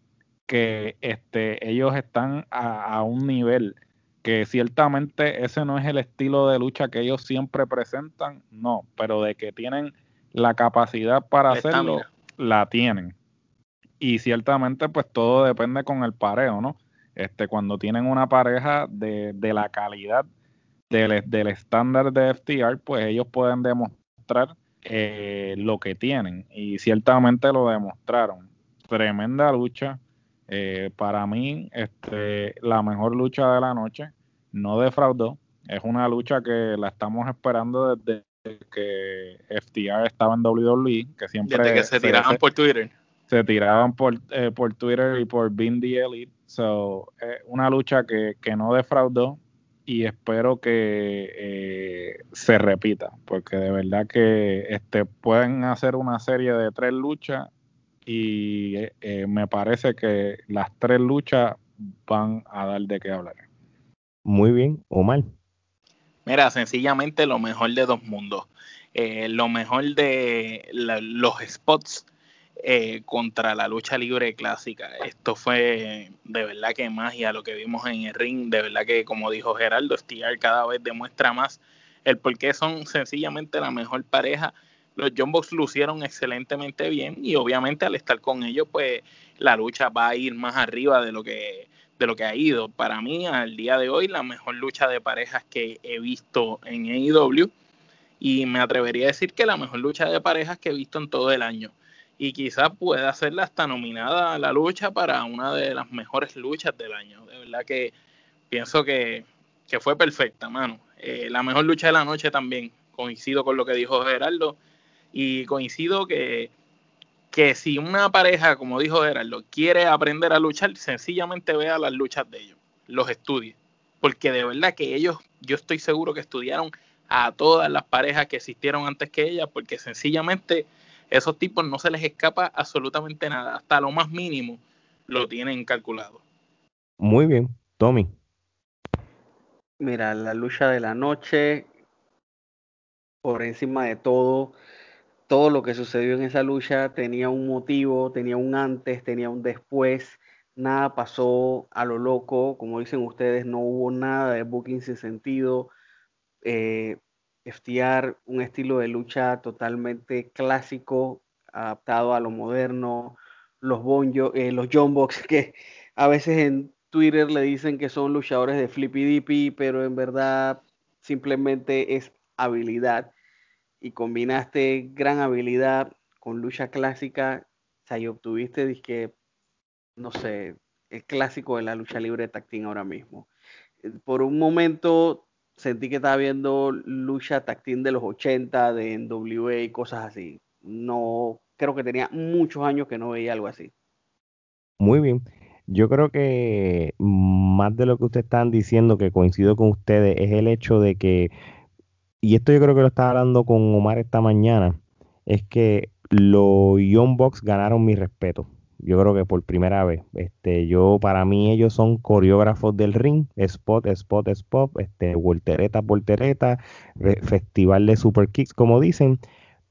S3: que este, ellos están a, un nivel que ciertamente ese no es el estilo de lucha que ellos siempre presentan, no, pero de que tienen la capacidad para hacerlo, la tienen y ciertamente pues todo depende con el pareo, ¿no? Este, cuando tienen una pareja de, de la calidad del, del, estándar de FTR, pues ellos pueden demostrar eh, lo que tienen y ciertamente lo demostraron. Tremenda lucha. Eh, para mí, este, la mejor lucha de la noche no defraudó. Es una lucha que la estamos esperando desde que FTR estaba en WWE, que siempre
S2: desde que se tiraban por Twitter
S3: se tiraban por, eh, por Twitter y por Being the Elite. So, eh, una lucha que, no defraudó y espero que eh, se repita, porque de verdad que este, pueden hacer una serie de tres luchas y me parece que las tres luchas van a dar de qué hablar.
S1: Muy bien, Omar.
S2: Mira, sencillamente lo mejor de dos mundos. lo mejor de los spots eh, contra la lucha libre clásica. Esto fue de verdad que magia lo que vimos en el ring. De verdad que, como dijo Geraldo, Stiar cada vez demuestra más el por qué son sencillamente la mejor pareja. Los John Box lucieron excelentemente bien y obviamente al estar con ellos, pues la lucha va a ir más arriba de lo que de lo que ha ido. Para mí, al día de hoy, la mejor lucha de parejas que he visto en AEW y me atrevería a decir que la mejor lucha de parejas que he visto en todo el año y quizás pueda hacerla hasta nominada a la lucha para una de las mejores luchas del año. De verdad que pienso que, fue perfecta, mano. Eh, la mejor lucha de la noche también, coincido con lo que dijo Gerardo, y coincido que, que si una pareja, como dijo Gerardo, quiere aprender a luchar, sencillamente vea las luchas de ellos, los estudie, porque de verdad que ellos, yo estoy seguro que estudiaron a todas las parejas que existieron antes que ellas, porque sencillamente esos tipos no se les escapa absolutamente nada, hasta lo más mínimo lo tienen calculado.
S1: Muy bien, Tommy.
S4: Mira, la lucha de la noche, por encima de todo, todo lo que sucedió en esa lucha tenía un motivo, tenía un antes, tenía un después, nada pasó a lo loco, como dicen ustedes, no hubo nada de booking sin sentido. Eh, FTR, un estilo de lucha totalmente clásico, adaptado a lo moderno, los, bonjo, eh, los John Box, que a veces en Twitter le dicen que son luchadores de Flippy Dippy, pero en verdad simplemente es habilidad. Y combinaste gran habilidad con lucha clásica, o sea, y obtuviste, dije, no sé, el clásico de la lucha libre de ahora mismo. Eh, por un momento sentí que estaba viendo lucha tactín de los 80, de NWA y cosas así. No, creo que tenía muchos años que no veía algo así.
S1: Muy bien. Yo creo que más de lo que ustedes están diciendo, que coincido con ustedes, es el hecho de que, y esto yo creo que lo estaba hablando con Omar esta mañana, es que los Young Bucks ganaron mi respeto yo creo que por primera vez. Este, yo, para mí, ellos son coreógrafos del ring, spot, spot, spot, este, voltereta, voltereta, festival de super kicks, como dicen,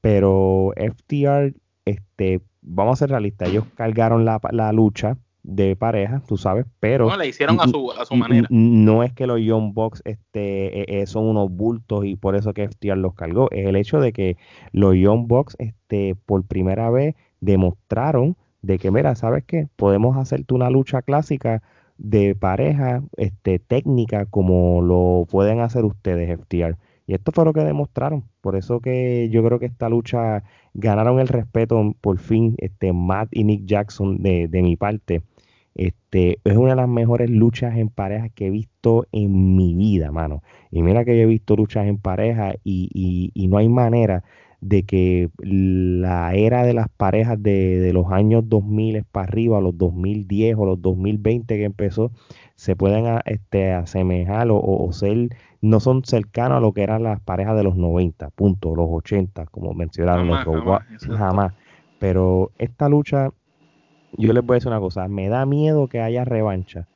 S1: pero FTR, este, vamos a ser realistas, ellos cargaron la, la lucha de pareja, tú sabes, pero...
S2: No, la hicieron a su, a su manera.
S1: No es que los Young Bucks este, e, e, son unos bultos y por eso que FTR los cargó, es el hecho de que los Young Bucks este, por primera vez demostraron de que, mira, ¿sabes qué? Podemos hacerte una lucha clásica de pareja este, técnica como lo pueden hacer ustedes, FTR. Y esto fue lo que demostraron. Por eso que yo creo que esta lucha ganaron el respeto por fin, este, Matt y Nick Jackson de, de mi parte. Este, es una de las mejores luchas en pareja que he visto en mi vida, mano. Y mira que yo he visto luchas en pareja y, y, y no hay manera de que la era de las parejas de, los años 2000 para arriba, los 2010 o los 2020 que empezó, se pueden este, asemejar o, ser, no son cercanos a lo que eran las parejas de los 90, punto, los 80, como mencionaron jamás, jamás, Pero esta lucha, yo les voy a decir una cosa, me da miedo que haya revancha,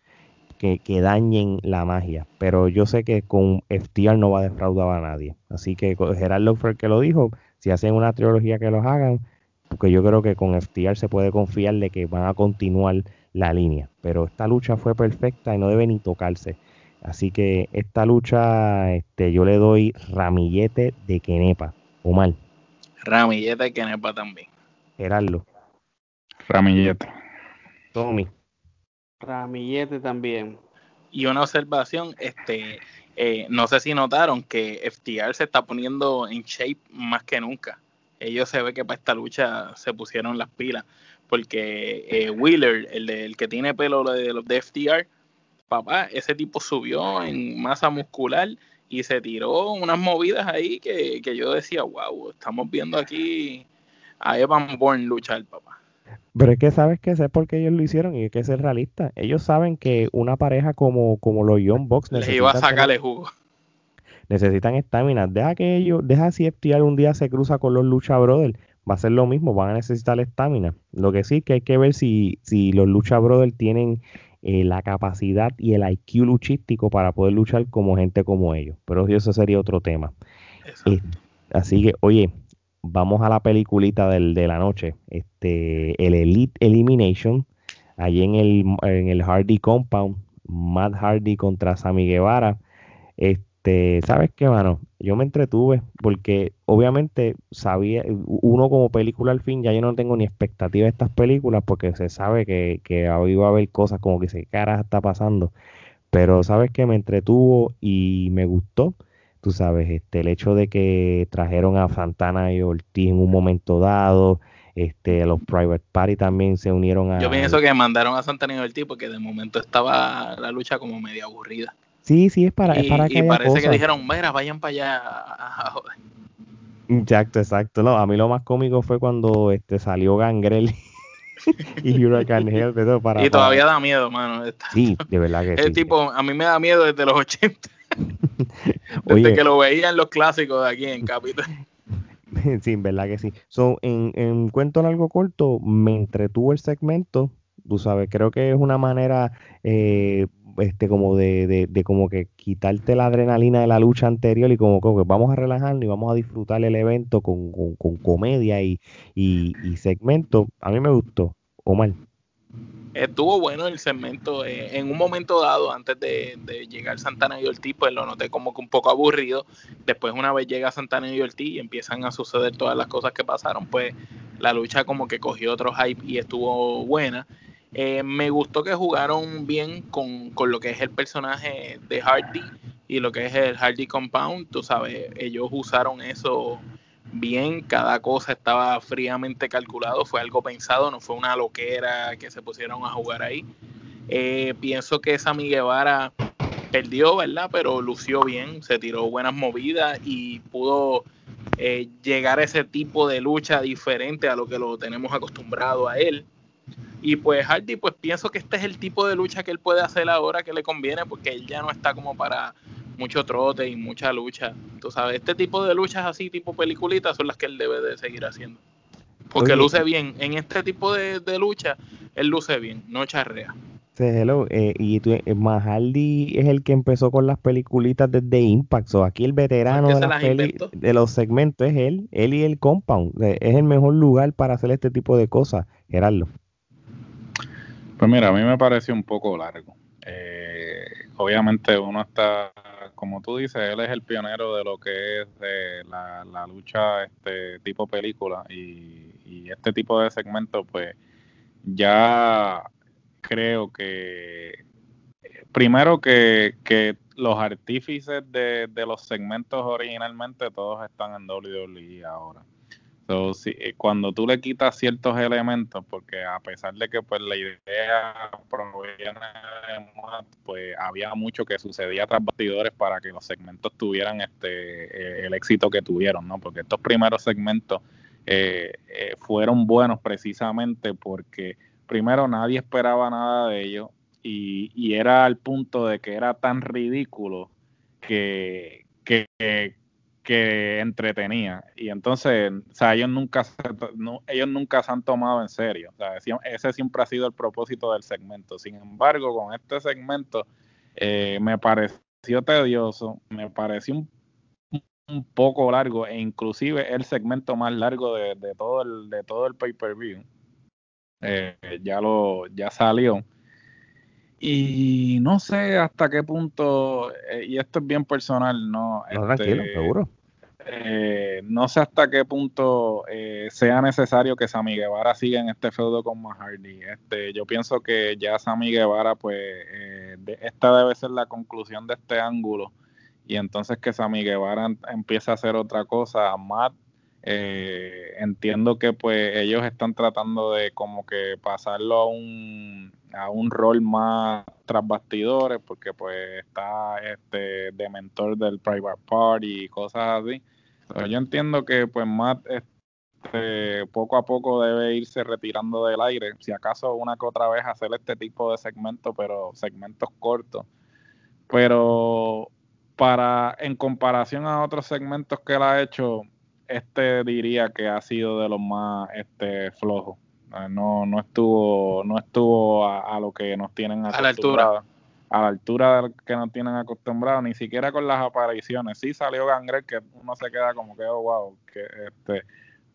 S1: que, que dañen la magia. Pero yo sé que con FTR no va a defraudar a nadie. Así que Gerardo fue el que lo dijo, si hacen una trilogía que los hagan, porque yo creo que con FTR se puede confiar de que van a continuar la línea. Pero esta lucha fue perfecta y no debe ni tocarse. Así que esta lucha, este, yo le doy ramillete de Kenepa. mal
S2: Ramillete de Kenepa también.
S1: Gerardo.
S3: Ramillete.
S1: Tommy.
S4: Ramillete también.
S2: Y una observación, este, eh, no sé si notaron que FTR se está poniendo en shape más que nunca. Ellos se ve que para esta lucha se pusieron las pilas, porque eh, Wheeler, el, el que tiene pelo de los de FTR, papá, ese tipo subió en masa muscular y se tiró unas movidas ahí que, yo decía, wow, estamos viendo aquí a Evan Bourne luchar, papá.
S1: Pero es que sabes que sé por qué ellos lo hicieron y hay que ser realista. Ellos saben que una pareja como, como los Young Bucks
S2: les iba a sacarle jugo.
S1: Necesitan estamina. Deja que ellos, deja si FTR un día se cruza con los Lucha Brothers. Va a ser lo mismo, van a necesitar estamina. Lo que sí que hay que ver si, si los Lucha Brothers tienen eh, la capacidad y el IQ luchístico para poder luchar como gente como ellos. Pero eso sería otro tema. Eh, así que, oye, vamos a la peliculita del, de la noche. Este, el Elite Elimination, allí en el, en el Hardy Compound, Matt Hardy contra Sammy Guevara. Este, ¿sabes qué, mano? Yo me entretuve porque obviamente sabía, uno como película al fin, ya yo no tengo ni expectativa de estas películas porque se sabe que, que va a haber cosas como que se cara está pasando. Pero sabes que me entretuvo y me gustó, tú sabes, este, el hecho de que trajeron a Santana y Ortiz en un momento dado, este, los Private Party también se unieron a...
S2: Yo pienso que mandaron a Santana y Ortiz porque de momento estaba la lucha como media aburrida.
S1: Sí, sí, es para,
S2: y,
S1: para que
S2: Y parece que dijeron, mira, vayan para allá.
S1: Exacto, exacto. No, a mí lo más cómico fue cuando este salió Gangrel y Hurricane Hell. Para,
S2: y todavía da miedo, mano.
S1: Sí, de verdad que
S2: El
S1: sí.
S2: tipo, a mí me da miedo desde los 80. desde que lo veía en los clásicos de aquí en Capitol.
S1: sí, verdad que sí. So, en, en cuento largo corto, me entretuvo el segmento. Tú sabes, creo que es una manera eh, este como de, de, como que quitarte la adrenalina de la lucha anterior y como, que vamos a relajarnos y vamos a disfrutar el evento con, con, comedia y, y, segmento. A mí me gustó, Omar.
S2: Estuvo bueno el segmento. Eh, en un momento dado, antes de, llegar Santana y Ortiz, pues lo noté como que un poco aburrido. Después, una vez llega Santana y Ortiz y empiezan a suceder todas las cosas que pasaron, pues la lucha como que cogió otro hype y estuvo buena. Eh, me gustó que jugaron bien con, lo que es el personaje de Hardy y lo que es el Hardy Compound. Tú sabes, ellos usaron eso bien, cada cosa estaba fríamente calculado, fue algo pensado, no fue una loquera que se pusieron a jugar ahí. Eh, pienso que esa Guevara perdió, ¿verdad? Pero lució bien, se tiró buenas movidas y pudo eh, llegar a ese tipo de lucha diferente a lo que lo tenemos acostumbrado a él. Y pues Hardy, pues pienso que este es el tipo de lucha que él puede hacer ahora que le conviene, porque él ya no está como para mucho trote y mucha lucha. Tú sabes, este tipo de luchas así, tipo peliculitas, son las que él debe de seguir haciendo. Porque luce bien. En este tipo de, lucha, él luce bien, no charrea.
S1: hello, eh, y tú, eh, Mahaldi es el que empezó con las peliculitas desde Impact. o aquí el veterano de, de, los segmentos es él, él y el Compound. Eh, es el mejor lugar para hacer este tipo de cosas, Gerardo.
S3: Pues mira, a mí me pareció un poco largo. Eh, obviamente uno está, como tú dices, él es el pionero de lo que es la, lucha este tipo película y, este tipo de segmentos, pues ya creo que primero que, los artífices de, de, los segmentos originalmente todos están en WWE ahora. Eh, cuando tú le quitas ciertos elementos, porque a pesar de que pues la idea proviene de pues había mucho que sucedía tras bastidores para que los segmentos tuvieran este eh, el éxito que tuvieron, ¿no? Porque estos primeros segmentos eh, fueron buenos precisamente porque primero nadie esperaba nada de ellos y, y era al punto de que era tan ridículo que, que entretenía. Y entonces, o sea, ellos nunca se, ellos nunca se han tomado en serio. O sea, ese siempre ha sido el propósito del segmento. Sin embargo, con este segmento eh, me pareció tedioso, me pareció un, un, poco largo e inclusive el segmento más largo de, de todo el de todo el pay-per-view. Eh, ya lo ya salió y no sé hasta qué punto eh, y esto es bien personal no,
S1: no este, seguro
S3: eh, no sé hasta qué punto eh, sea necesario que Sammy Guevara siga en este feudo con Mahardy. Este, yo pienso que ya Sammy Guevara, pues, eh, esta debe ser la conclusión de este ángulo. Y entonces que Sammy Guevara empiece a hacer otra cosa. Matt, entiendo que pues ellos están tratando de como que pasarlo a un, a un rol más tras bastidores, porque pues está este de mentor del private party y cosas así yo entiendo que pues Matt este, poco a poco debe irse retirando del aire, si acaso una que otra vez hacer este tipo de segmentos, pero segmentos cortos. Pero para en comparación a otros segmentos que él ha hecho, este diría que ha sido de los más este flojos. No, no estuvo, no estuvo a, lo que nos tienen
S2: a la altura
S3: a la altura que nos tienen acostumbrados, ni siquiera con las apariciones. Sí salió Gangrel, que uno se queda como que, oh, wow, que este,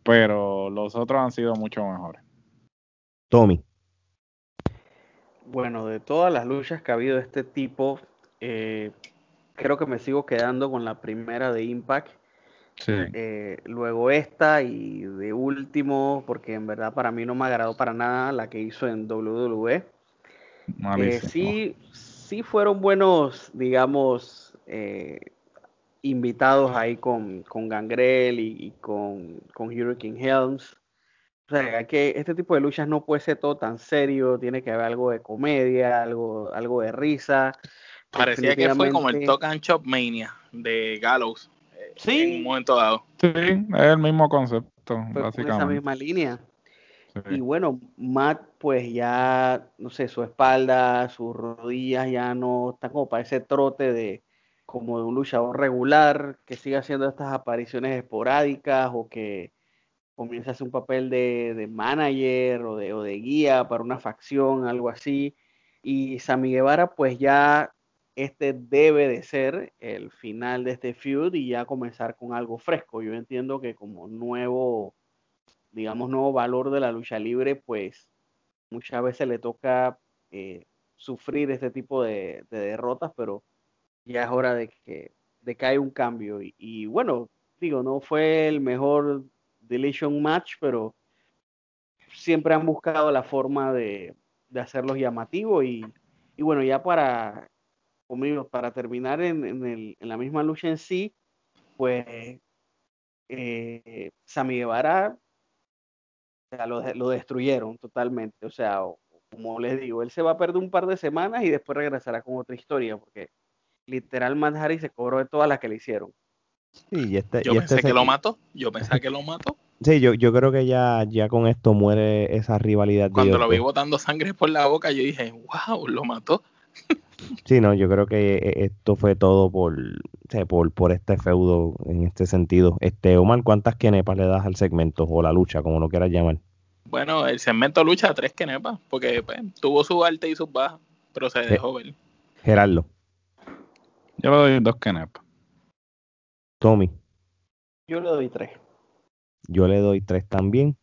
S3: pero los otros han sido mucho mejores.
S1: Tommy.
S4: Bueno, de todas las luchas que ha habido de este tipo, eh, creo que me sigo quedando con la primera de Impact.
S3: Sí.
S4: Eh, luego esta y de último, porque en verdad para mí no me agradó para nada la que hizo en WWE. Eh, sí, sí fueron buenos, digamos, eh, invitados ahí con, con Gangrel y, con, con, Hurricane Helms. O sea, que este tipo de luchas no puede ser todo tan serio, tiene que haber algo de comedia, algo, algo de risa.
S2: Parecía que fue como el Talk and Chop Mania de Gallows.
S4: Eh, sí.
S2: En un momento dado.
S3: Sí, es el mismo concepto, básicamente.
S4: esa misma línea. Y bueno, Matt, pues ya, no sé, su espalda, sus rodillas ya no están como para ese trote de como de un luchador regular que siga haciendo estas apariciones esporádicas o que comienza a hacer un papel de, de manager o de, o de guía para una facción, algo así. Y Sammy Guevara, pues ya este debe de ser el final de este feud y ya comenzar con algo fresco. Yo entiendo que como nuevo digamos, nuevo valor de la lucha libre, pues muchas veces le toca eh, sufrir este tipo de, derrotas, pero ya es hora de que, de que haya un cambio. Y, bueno, digo, no fue el mejor Deletion Match, pero siempre han buscado la forma de, hacerlos llamativos. Y, y, bueno, ya para, para terminar en, el, en, la misma lucha en sí, pues eh, Sammy Guevara lo, destruyeron totalmente. O sea, como les digo, él se va a perder un par de semanas y después regresará con otra historia, porque literal Matt Harris se cobró de todas las que le hicieron.
S1: Sí, este,
S2: yo pensé que lo mató, yo pensé que lo mató.
S1: Sí, yo, yo creo que ya, ya con esto muere esa rivalidad.
S2: Cuando lo vi botando sangre por la boca, yo dije, wow, lo mató.
S1: Sí, no, yo creo que eh, esto fue todo por, por, por este feudo en este sentido. Este, Omar, ¿cuántas kenepas le das al segmento o la lucha, como lo quieras llamar?
S2: Bueno, el segmento lucha tres kenepas, porque pues, tuvo su alta y sus bajas, pero se dejó ver.
S1: Gerardo.
S3: Yo le doy dos kenepas.
S1: Tommy.
S4: Yo le doy tres.
S1: Yo le doy tres también.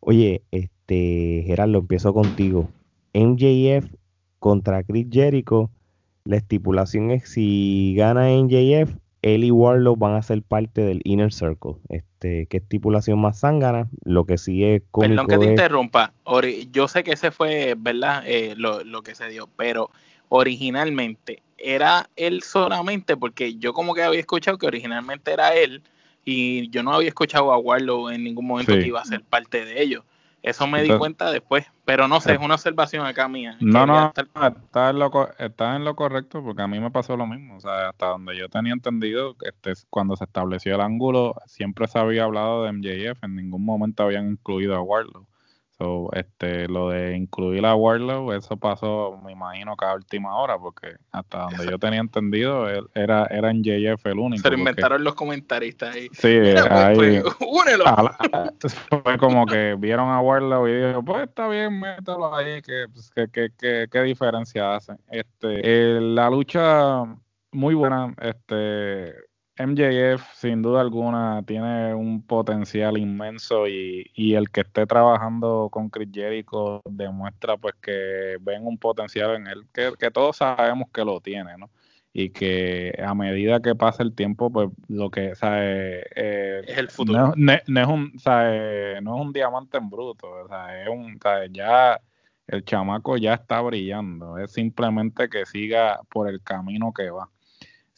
S1: Oye, este, Gerardo, empiezo contigo. MJF contra Chris Jericho. La estipulación es si gana NJF, él y Warlock van a ser parte del Inner Circle. Este, ¿Qué estipulación más zángana? Lo que sí es
S2: cómico Perdón que te interrumpa. Yo sé que ese fue, ¿verdad? Eh, lo, lo que se dio, pero originalmente era él solamente, porque yo como que había escuchado que originalmente era él y yo no había escuchado a Warlock en ningún momento que iba a ser parte de ellos. Eso me di cuenta después, pero no sé, es una observación acá mía.
S3: No, no, está, en lo, está en lo correcto porque a mí me pasó lo mismo. O sea, hasta donde yo tenía entendido, este, cuando se estableció el ángulo, siempre se había hablado de MJF, en ningún momento habían incluido a Warlock. So, este, lo de incluir a Warlow, eso pasó, me imagino, cada última hora, porque hasta donde yo tenía entendido, él, era, era en JF el único.
S2: Se lo inventaron los comentaristas ahí.
S3: Sí, pues, ahí.
S2: Pues, únelo.
S3: fue como que vieron a Warlow y dijeron, pues está bien, mételo ahí, que, pues, que, que, que, qué diferencia hacen. Este, eh, la lucha muy buena, este MJF sin duda alguna tiene un potencial inmenso y, y, el que esté trabajando con Chris Jericho demuestra pues que ven un potencial en él que, que todos sabemos que lo tiene, ¿no? Y que a medida que pasa el tiempo, pues lo que sabe
S2: eh, es el futuro.
S3: No, es un, sabe, no es un diamante en bruto, o sea, es un, sabe, ya el chamaco ya está brillando, es simplemente que siga por el camino que va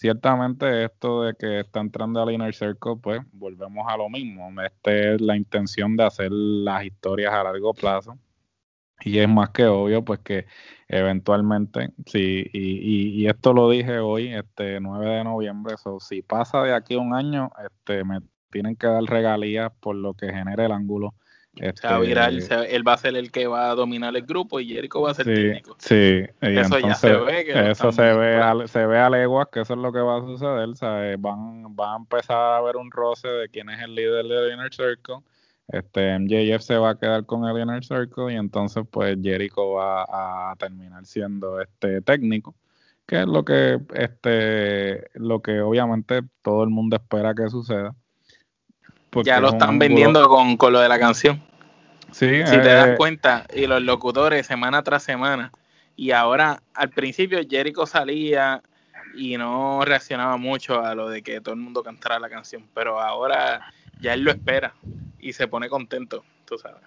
S3: ciertamente esto de que está entrando al Inner Circle, pues volvemos a lo mismo. Esta es la intención de hacer las historias a largo plazo. Y es más que obvio, pues que eventualmente, sí, y, y, esto lo dije hoy, este 9 de noviembre, so, si pasa de aquí a un año, este me tienen que dar regalías por lo que genere el ángulo
S2: este, él va a ser el que va a dominar el grupo y Jericho va a ser
S3: sí,
S2: técnico.
S3: Sí, eso ya se ve. Que eso se ve, a, se ve a leguas que eso es lo que va a suceder. ¿sabes? Van, va a empezar a haber un roce de quién es el líder del Inner Circle. Este, MJF se va a quedar con el Inner Circle y entonces pues Jericho va a terminar siendo este técnico que es lo que este lo que obviamente todo el mundo espera que suceda
S2: ya lo están vendiendo con, con, lo de la canción.
S3: Sí,
S2: si te das eh, cuenta, y los locutores semana tras semana, y ahora al principio Jericho salía y no reaccionaba mucho a lo de que todo el mundo cantara la canción, pero ahora ya él lo espera y se pone contento, tú sabes.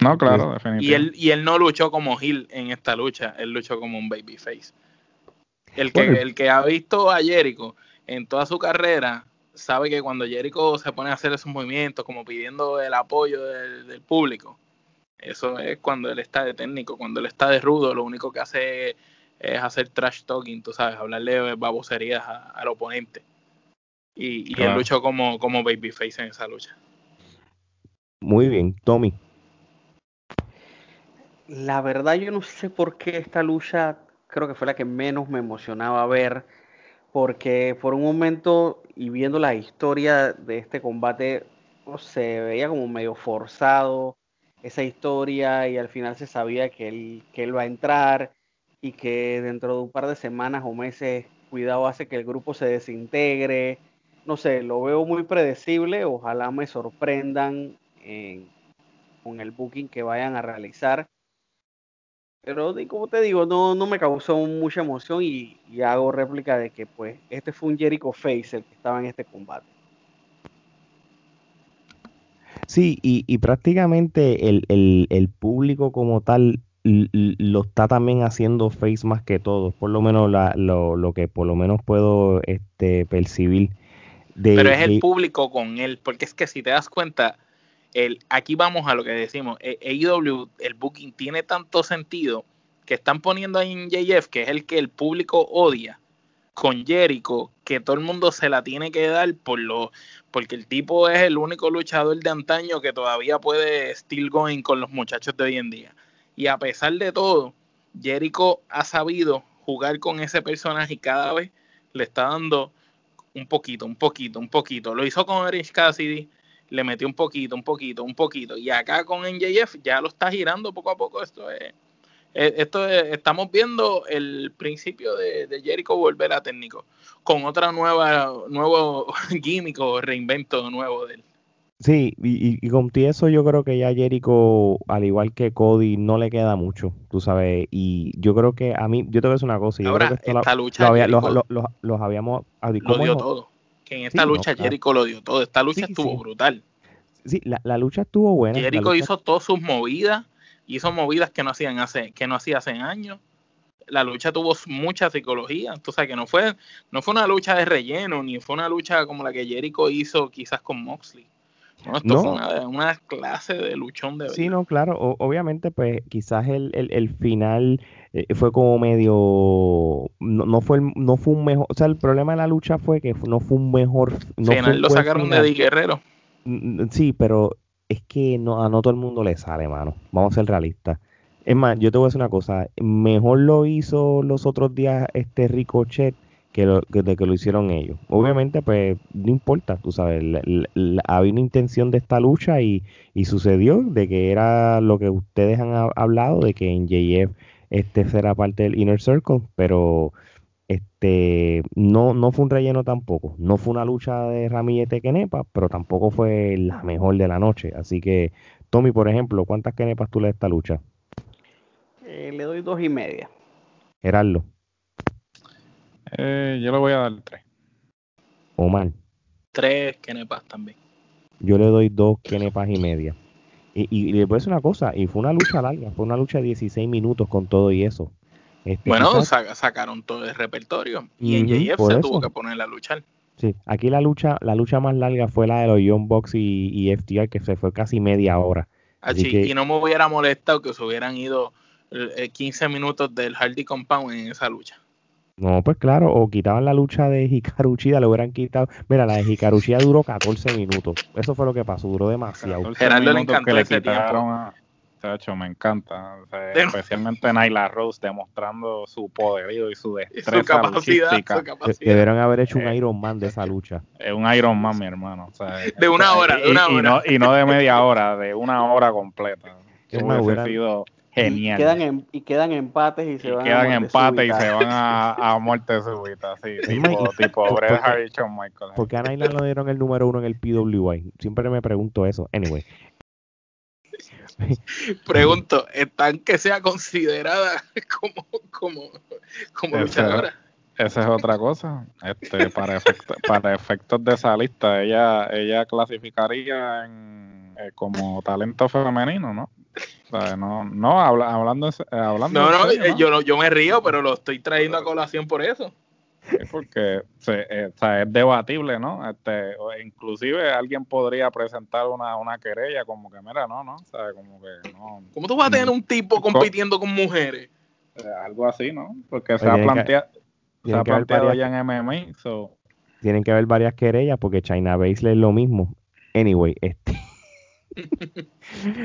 S3: No, claro, definitivamente.
S2: Y él, y él no luchó como Hill en esta lucha, él luchó como un babyface. El que, el que ha visto a Jericho en toda su carrera sabe que cuando Jericho se pone a hacer esos movimientos, como pidiendo el apoyo del, público, eso es cuando él está de técnico, cuando él está de rudo, lo único que hace es hacer trash talking, tú sabes, hablarle baboserías al oponente. Y, él luchó como, como babyface en esa lucha.
S1: Muy bien, Tommy.
S4: La verdad yo no sé por qué esta lucha creo que fue la que menos me emocionaba ver porque por un momento y viendo la historia de este combate se veía como medio forzado esa historia y al final se sabía que él, que él va a entrar y que dentro de un par de semanas o meses cuidado hace que el grupo se desintegre. No sé, lo veo muy predecible, ojalá me sorprendan con el booking que vayan a realizar pero como te digo, no, no me causó mucha emoción y, hago réplica de que pues este fue un Jericho Face el que estaba en este combate.
S1: Sí, y, prácticamente el, público como tal lo está también haciendo face más que todo, por lo menos lo, lo, que por lo menos puedo este, percibir.
S2: Pero es el público con él, porque es que si te das cuenta, aquí vamos a lo que decimos, AEW, el booking tiene tanto sentido que están poniendo ahí en JF, que es el que el público odia, con Jericho, que todo el mundo se la tiene que dar por lo, porque el tipo es el único luchador de antaño que todavía puede still going con los muchachos de hoy en día. Y a pesar de todo, Jericho ha sabido jugar con ese personaje y cada vez le está dando un poquito, un poquito, un poquito. Lo hizo con Erich Cassidy, le metió un poquito, un poquito, un poquito. Y acá con NJF ya lo está girando poco a poco. Esto es, esto estamos viendo el principio de, de, Jericho volver a técnico con otra nueva, nuevo gimmick o reinvento nuevo de él.
S1: Sí, y, y, con eso yo creo que ya Jericho, al igual que Cody, no le queda mucho, tú sabes. Y yo creo que a mí, yo te voy a decir una cosa. Yo creo que
S2: esta lucha
S1: los, habíamos.
S2: Lo dio todo en esta lucha Jericho lo dio todo. Esta lucha estuvo brutal.
S1: Sí, la, lucha estuvo buena.
S2: Jericho hizo todas sus movidas, hizo movidas que no hacían hace, que no hacía hace años. La lucha tuvo mucha psicología, o sea que no fue, no fue una lucha de relleno, ni fue una lucha como la que Jericho hizo quizás con Moxley. No, esto fue una, clase de luchón de
S1: Sí, no, claro, obviamente pues quizás el, el final eh, fue como medio no, no, fue no fue un mejor o sea el problema de la lucha fue que no fue un mejor
S2: no final lo sacaron de Di Guerrero
S1: sí pero es que no, a no todo el mundo le sale, mano. Vamos a ser realistas. Es más, yo te voy a decir una cosa, mejor lo hizo los otros días este Ricochet que lo, que, de que lo hicieron ellos. Obviamente, pues no importa, tú sabes, había una intención de esta lucha y, y, sucedió de que era lo que ustedes han hablado, de que en JF este será parte del Inner Circle, pero este no, no fue un relleno tampoco. No fue una lucha de ramillete Kenepa, pero tampoco fue la mejor de la noche. Así que, Tommy, por ejemplo, ¿cuántas Kenepas tú le das a esta lucha?
S4: Eh, le doy dos y media.
S1: Gerardo.
S3: Eh, yo le voy a dar tres.
S1: Omar.
S2: Tres kenepas también.
S1: Yo le doy dos kenepas y media. Y, y, le voy a decir una cosa, y fue una lucha larga, fue una lucha de 16 minutos con todo y eso.
S2: Este, bueno, sacaron todo el repertorio y en JF se tuvo que poner a luchar.
S1: Sí, aquí la lucha, la lucha más larga fue la de los Young Box y, y FTR, que se fue casi media hora.
S2: Así, Y no me hubiera molestado que se hubieran ido 15 eh, minutos del Hardy Compound en esa lucha.
S1: No, pues claro, o quitaban la lucha de Hikaru Uchida, le hubieran quitado. Mira, la de Hikaru Uchida duró 14 minutos. Eso fue lo que pasó, duró demasiado.
S2: Gerardo le encantó ese tiempo.
S3: Chacho, me encanta. especialmente Naila Rose demostrando su poderío y su destreza. Su capacidad,
S1: Debieron haber hecho un eh, Iron Man de esa lucha.
S3: Es un Iron Man, mi hermano.
S2: de una hora, de una
S3: y,
S2: hora.
S3: Y no, de media hora, de una hora completa. Que hubiese sido Genial.
S4: Y quedan, y quedan empates y se van
S3: quedan a empates y se van a, a muerte súbita, sí, tipo, tipo Bret Hart y Shawn Michaels.
S1: ¿Por qué a Naila no dieron el número uno en el PWI? Siempre me pregunto eso. Anyway.
S2: Pregunto, ¿están que sea considerada como, como, como luchadora?
S3: Esa es otra cosa. Este, para, efectos, para efectos de esa lista, ella, ella clasificaría en, eh, como talento femenino, ¿no? no, no, hablando, eh, hablando.
S2: No, no, eh, Yo, yo me río, pero lo estoy trayendo a colación por eso.
S3: Es porque eh, es debatible, ¿no? Este, inclusive alguien podría presentar una, una querella como que, mira, no, no, Como que no.
S2: ¿Cómo tú vas a tener un tipo compitiendo con mujeres?
S3: algo así, ¿no? Porque se ha planteado, ya en MMA,
S1: Tienen que haber varias querellas porque China Base es lo mismo. Anyway, este.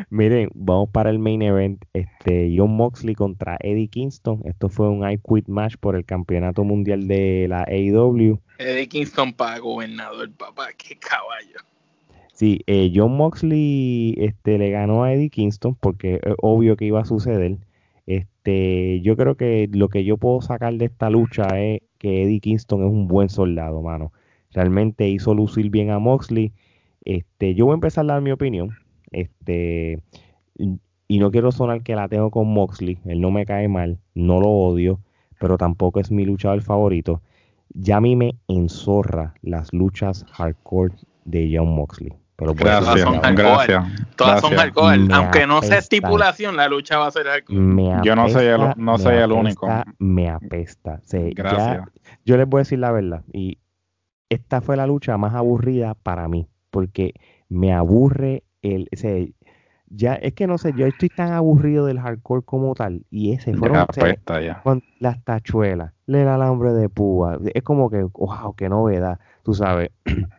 S1: Miren, vamos para el main event. Este, John Moxley contra Eddie Kingston. Esto fue un I Quit match por el campeonato mundial de la AEW.
S2: Eddie Kingston para gobernador, papá, qué caballo.
S1: Sí, eh, John Moxley este, le ganó a Eddie Kingston porque es obvio que iba a suceder. Este, yo creo que lo que yo puedo sacar de esta lucha es que Eddie Kingston es un buen soldado, mano. Realmente hizo lucir bien a Moxley este, yo voy a empezar a dar mi opinión. Este, y no quiero sonar que la tengo con Moxley. Él no me cae mal, no lo odio, pero tampoco es mi luchador favorito. Ya a mí me enzorra las luchas hardcore de John Moxley. Pero
S3: gracias, son gracias.
S2: Todas son hardcore. Aunque no sea estipulación, la lucha va a ser hardcore.
S3: yo no soy el, no soy el único.
S1: Me apesta. gracias. yo les voy a decir la verdad. Y esta fue la lucha más aburrida para mí porque me aburre el, ese, ya es que no sé, yo estoy tan aburrido del hardcore como tal y ese fueron con las tachuelas, el alambre de púa, es como que, wow, qué novedad, tú sabes.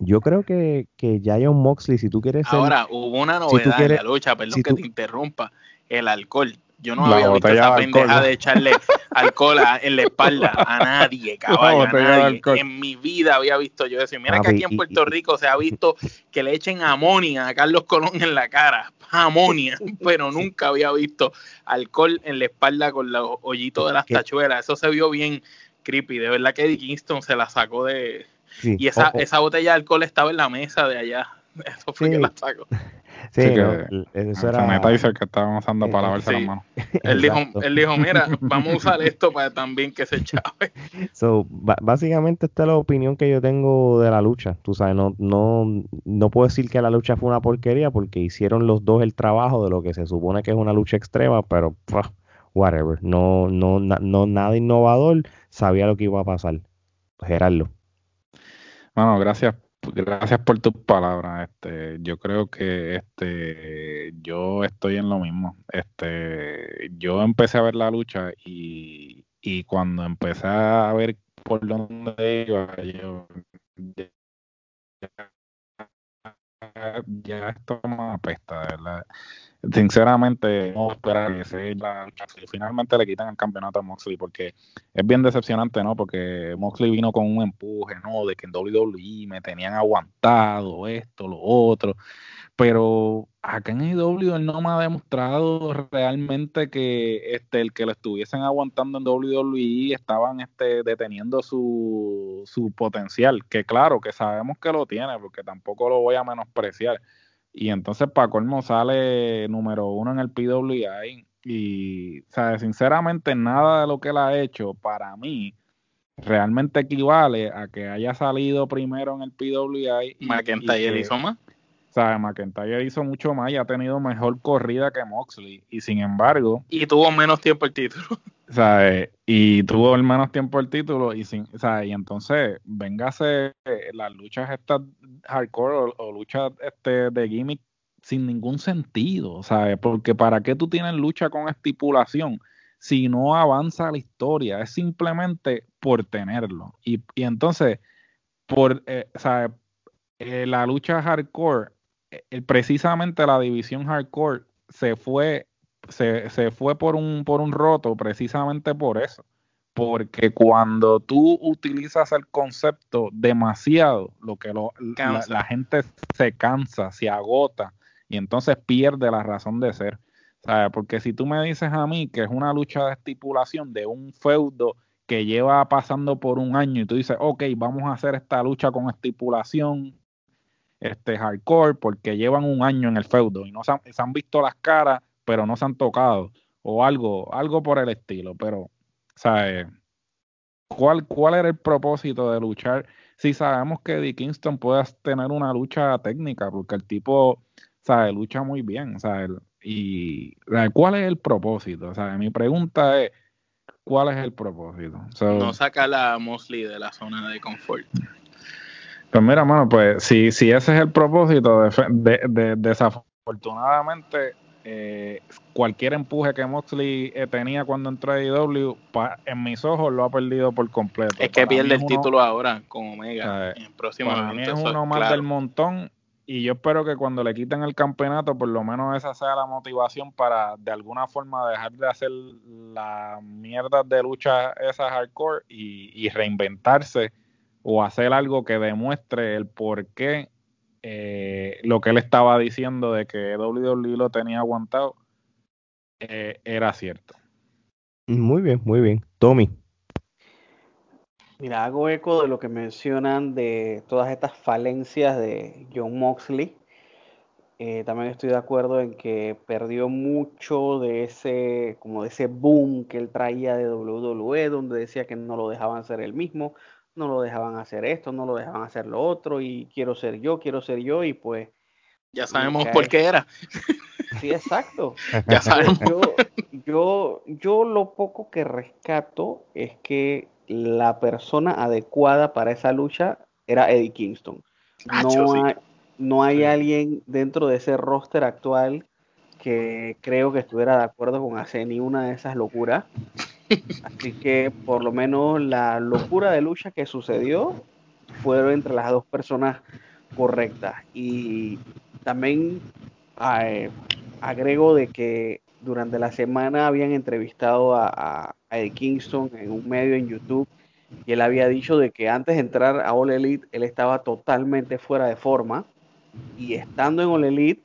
S1: Yo creo que, que ya John Moxley, si tú quieres
S2: Ahora, hubo una novedad en la lucha, perdón que te interrumpa, el alcohol. Yo no había visto esa pendeja de echarle alcohol en la espalda a nadie, caballo, a nadie. En mi vida había visto yo eso. Y mira que aquí en Puerto Rico se ha visto que le echen amonia a Carlos Colón en la cara, amonia, pero nunca había visto alcohol en la espalda con los hoyitos de las tachuelas. Eso se vio bien creepy. De verdad que Eddie Kingston se la sacó de... y esa, esa botella de alcohol estaba en la mesa de allá. Eso fue que la sacó.
S1: Sí, que,
S3: eso era. que estaban usando para lavarse las manos.
S2: Él dijo, él dijo, mira, vamos a usar esto para también que se chave.
S1: So, básicamente esta es la opinión que yo tengo de la lucha. Tú sabes, no, no, no puedo decir que la lucha fue una porquería porque hicieron los dos el trabajo de lo que se supone que es una lucha extrema, pero whatever. No, no, no, nada innovador. Sabía lo que iba a pasar. Gerardo.
S3: Bueno, gracias gracias por tus palabras. Este, yo creo que este, yo estoy en lo mismo. Este, yo empecé a ver la lucha y, y cuando empecé a ver por dónde iba, yo ya esto me apesta, ¿verdad? Sinceramente, no esperar que se la, finalmente le quitan el campeonato a Moxley porque es bien decepcionante, ¿no? Porque Moxley vino con un empuje, ¿no? De que en WWE me tenían aguantado esto, lo otro pero acá en AEW él no me ha demostrado realmente que este el que lo estuviesen aguantando en WWE estaban este deteniendo su, su potencial, que claro, que sabemos que lo tiene, porque tampoco lo voy a menospreciar. Y entonces para colmo sale número uno en el PWI y, o sinceramente nada de lo que él ha hecho para mí realmente equivale a que haya salido primero en el PWI.
S2: McIntyre hizo más
S3: sea, McIntyre hizo mucho más y ha tenido mejor corrida que Moxley. Y sin embargo.
S2: Y tuvo menos tiempo el título.
S3: ¿Sabes? Y tuvo el menos tiempo el título. Y, sin, ¿sabes? y entonces, véngase las luchas estas hardcore o, luchas este, de gimmick sin ningún sentido. ¿sabes? Porque ¿para qué tú tienes lucha con estipulación? Si no avanza la historia, es simplemente por tenerlo. Y, y entonces, por, eh, ¿sabes? Eh, la lucha hardcore eh, precisamente la división hardcore se fue, se, se, fue por un, por un roto precisamente por eso. Porque cuando tú utilizas el concepto demasiado, lo que lo, la, gente se cansa, se agota y entonces pierde la razón de ser. Porque si tú me dices a mí que es una lucha de estipulación de un feudo que lleva pasando por un año y tú dices, ok, vamos a hacer esta lucha con estipulación este hardcore porque llevan un año en el feudo y no se han, visto las caras, pero no se han tocado o algo, algo por el estilo, pero ¿sabes? ¿Cuál, ¿Cuál era el propósito de luchar? Si sabemos que Eddie Kingston puede tener una lucha técnica, porque el tipo, ¿sabes? Lucha muy bien, ¿sabes? Y ¿cuál es el propósito? ¿sabes? Mi pregunta es, ¿cuál es el propósito?
S2: no saca la Mosley de la zona de confort.
S3: Pues mira, mano, pues si, si ese es el propósito, de, desafortunadamente, eh, cualquier empuje que Moxley eh, tenía cuando entró a IW, en mis ojos lo ha perdido por completo.
S2: Es que pierde el título ahora con Omega. en próximo
S3: para mí es uno más del montón y yo espero que cuando le quiten el campeonato, por lo menos esa sea la motivación para de alguna forma dejar de hacer la mierda de lucha esa hardcore y, y reinventarse o hacer algo que demuestre el por qué eh, lo que él estaba diciendo de que WWE lo tenía aguantado eh, era cierto.
S1: Muy bien, muy bien. Tommy.
S4: Mira, hago eco de lo que mencionan de todas estas falencias de John Moxley. Eh, también estoy de acuerdo en que perdió mucho de ese, como de ese boom que él traía de WWE, donde decía que no lo dejaban ser el mismo, no lo dejaban hacer esto, no lo dejaban hacer lo otro, y quiero ser yo, quiero ser yo, y pues...
S2: Ya sabemos por qué era.
S4: Sí, exacto.
S2: ya sabemos.
S4: Yo, yo, lo poco que rescato es que la persona adecuada para esa lucha era Eddie Kingston. No, hay, no hay alguien dentro de ese roster actual que creo que estuviera de acuerdo con hacer ni una de esas locuras. Así que por lo menos la locura de lucha que sucedió fueron entre las dos personas correctas. Y también eh, agrego de que durante la semana habían entrevistado a, Eddie Kingston en un medio en YouTube y él había dicho de que antes de entrar a All Elite él estaba totalmente fuera de forma y estando en All Elite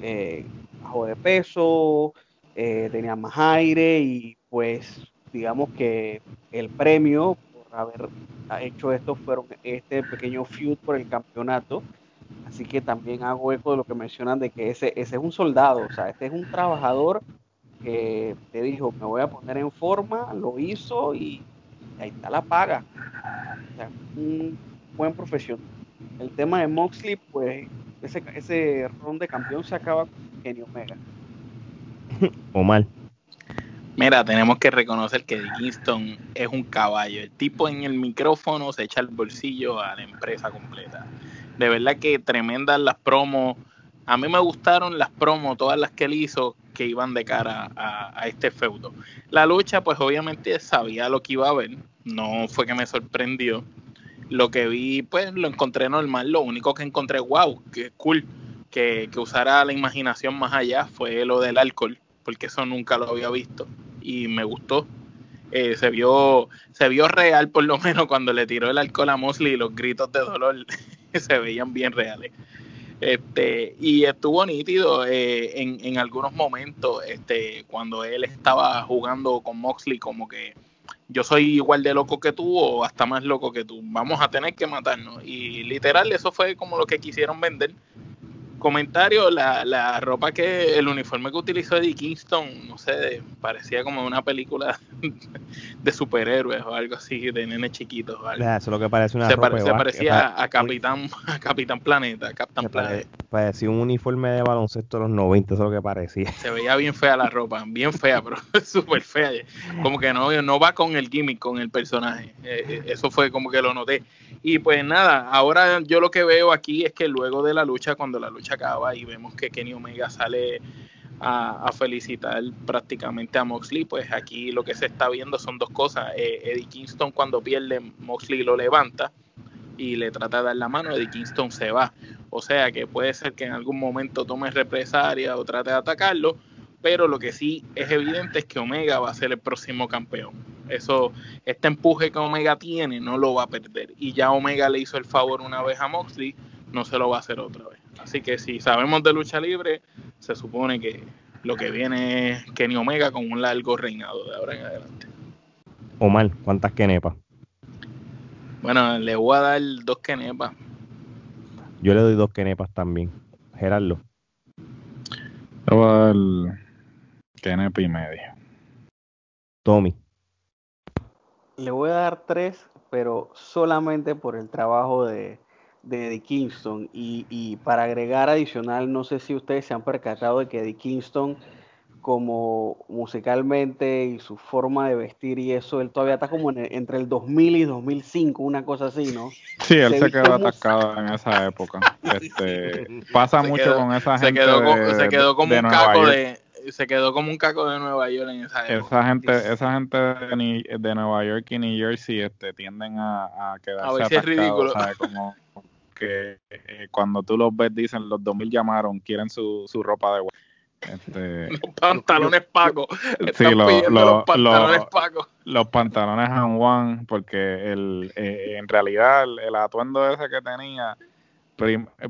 S4: eh, bajo de peso, eh, tenía más aire y pues digamos que el premio por haber hecho esto fueron este pequeño feud por el campeonato. Así que también hago eco de lo que mencionan de que ese, ese es un soldado, o sea, este es un trabajador que te dijo, me voy a poner en forma, lo hizo y ahí está la paga. O sea, un buen profesional. El tema de Moxley, pues ese, ese ron de campeón se acaba con Kenny Omega.
S1: O mal.
S2: Mira, tenemos que reconocer que Kingston es un caballo. El tipo en el micrófono se echa el bolsillo a la empresa completa. De verdad que tremendas las promos. A mí me gustaron las promos, todas las que él hizo, que iban de cara a, este feudo. La lucha, pues obviamente sabía lo que iba a ver. No fue que me sorprendió. Lo que vi, pues lo encontré normal. Lo único que encontré, wow, qué cool que, que usara la imaginación más allá fue lo del alcohol, porque eso nunca lo había visto y me gustó. Eh, se vio se vio real por lo menos cuando le tiró el alcohol a Mosley y los gritos de dolor se veían bien reales. Este, y estuvo nítido eh, en, en, algunos momentos, este, cuando él estaba jugando con Moxley, como que yo soy igual de loco que tú o hasta más loco que tú, vamos a tener que matarnos. Y literal, eso fue como lo que quisieron vender comentario, la, la, ropa que, el uniforme que utilizó Eddie Kingston, no sé, parecía como una película de superhéroes o algo así, de nene chiquitos.
S1: Eso es lo que parece una
S2: se,
S1: ropa
S2: se parecía a Capitán, a Capitán Planeta, Capitán Planeta.
S1: Parecía un uniforme de baloncesto de los 90, eso es lo que parecía.
S2: Se veía bien fea la ropa, bien fea, pero súper fea. Como que no, no va con el gimmick, con el personaje. Eh, eh, eso fue como que lo noté. Y pues nada, ahora yo lo que veo aquí es que luego de la lucha, cuando la lucha acaba y vemos que Kenny Omega sale a, felicitar prácticamente a Moxley, pues aquí lo que se está viendo son dos cosas. Eh, Eddie Kingston cuando pierde, Moxley lo levanta y le trata de dar la mano, Eddie Kingston se va. O sea que puede ser que en algún momento tome represalia o trate de atacarlo, pero lo que sí es evidente es que Omega va a ser el próximo campeón. Eso, este empuje que Omega tiene no lo va a perder. Y ya Omega le hizo el favor una vez a Moxley, no se lo va a hacer otra vez. Así que si sabemos de lucha libre, se supone que lo que viene es Kenny Omega con un largo reinado de ahora en adelante.
S1: Omar, ¿cuántas kenepas?
S2: Bueno, le voy a dar dos kenepas.
S1: Yo le doy dos kenepas también. Gerardo.
S3: Le voy a dar kenepa y medio.
S1: Tommy.
S4: Le voy a dar tres, pero solamente por el trabajo de, de Eddie Kingston. Y, y, para agregar adicional, no sé si ustedes se han percatado de que Eddie Kingston, como musicalmente y su forma de vestir y eso, él todavía está como entre el 2000 y 2005, una cosa así, ¿no?
S3: Sí, él se, quedó atascado en esa época. Este, pasa mucho con esa gente.
S2: Se quedó,
S3: de,
S2: se quedó como un caco de se quedó como un caco de Nueva York en esa época.
S3: Esa gente, esa gente de, de Nueva York y New Jersey este, tienden a, a quedarse
S2: a ver si es ridículo.
S3: ¿sabes? Como que eh, cuando tú los ves dicen los 2000 llamaron, quieren su, su ropa de este,
S2: los pantalones Paco.
S3: Sí, lo, lo, los pantalones lo, Paco. Los pantalones Han Juan, porque el, eh, en realidad el, el, atuendo ese que tenía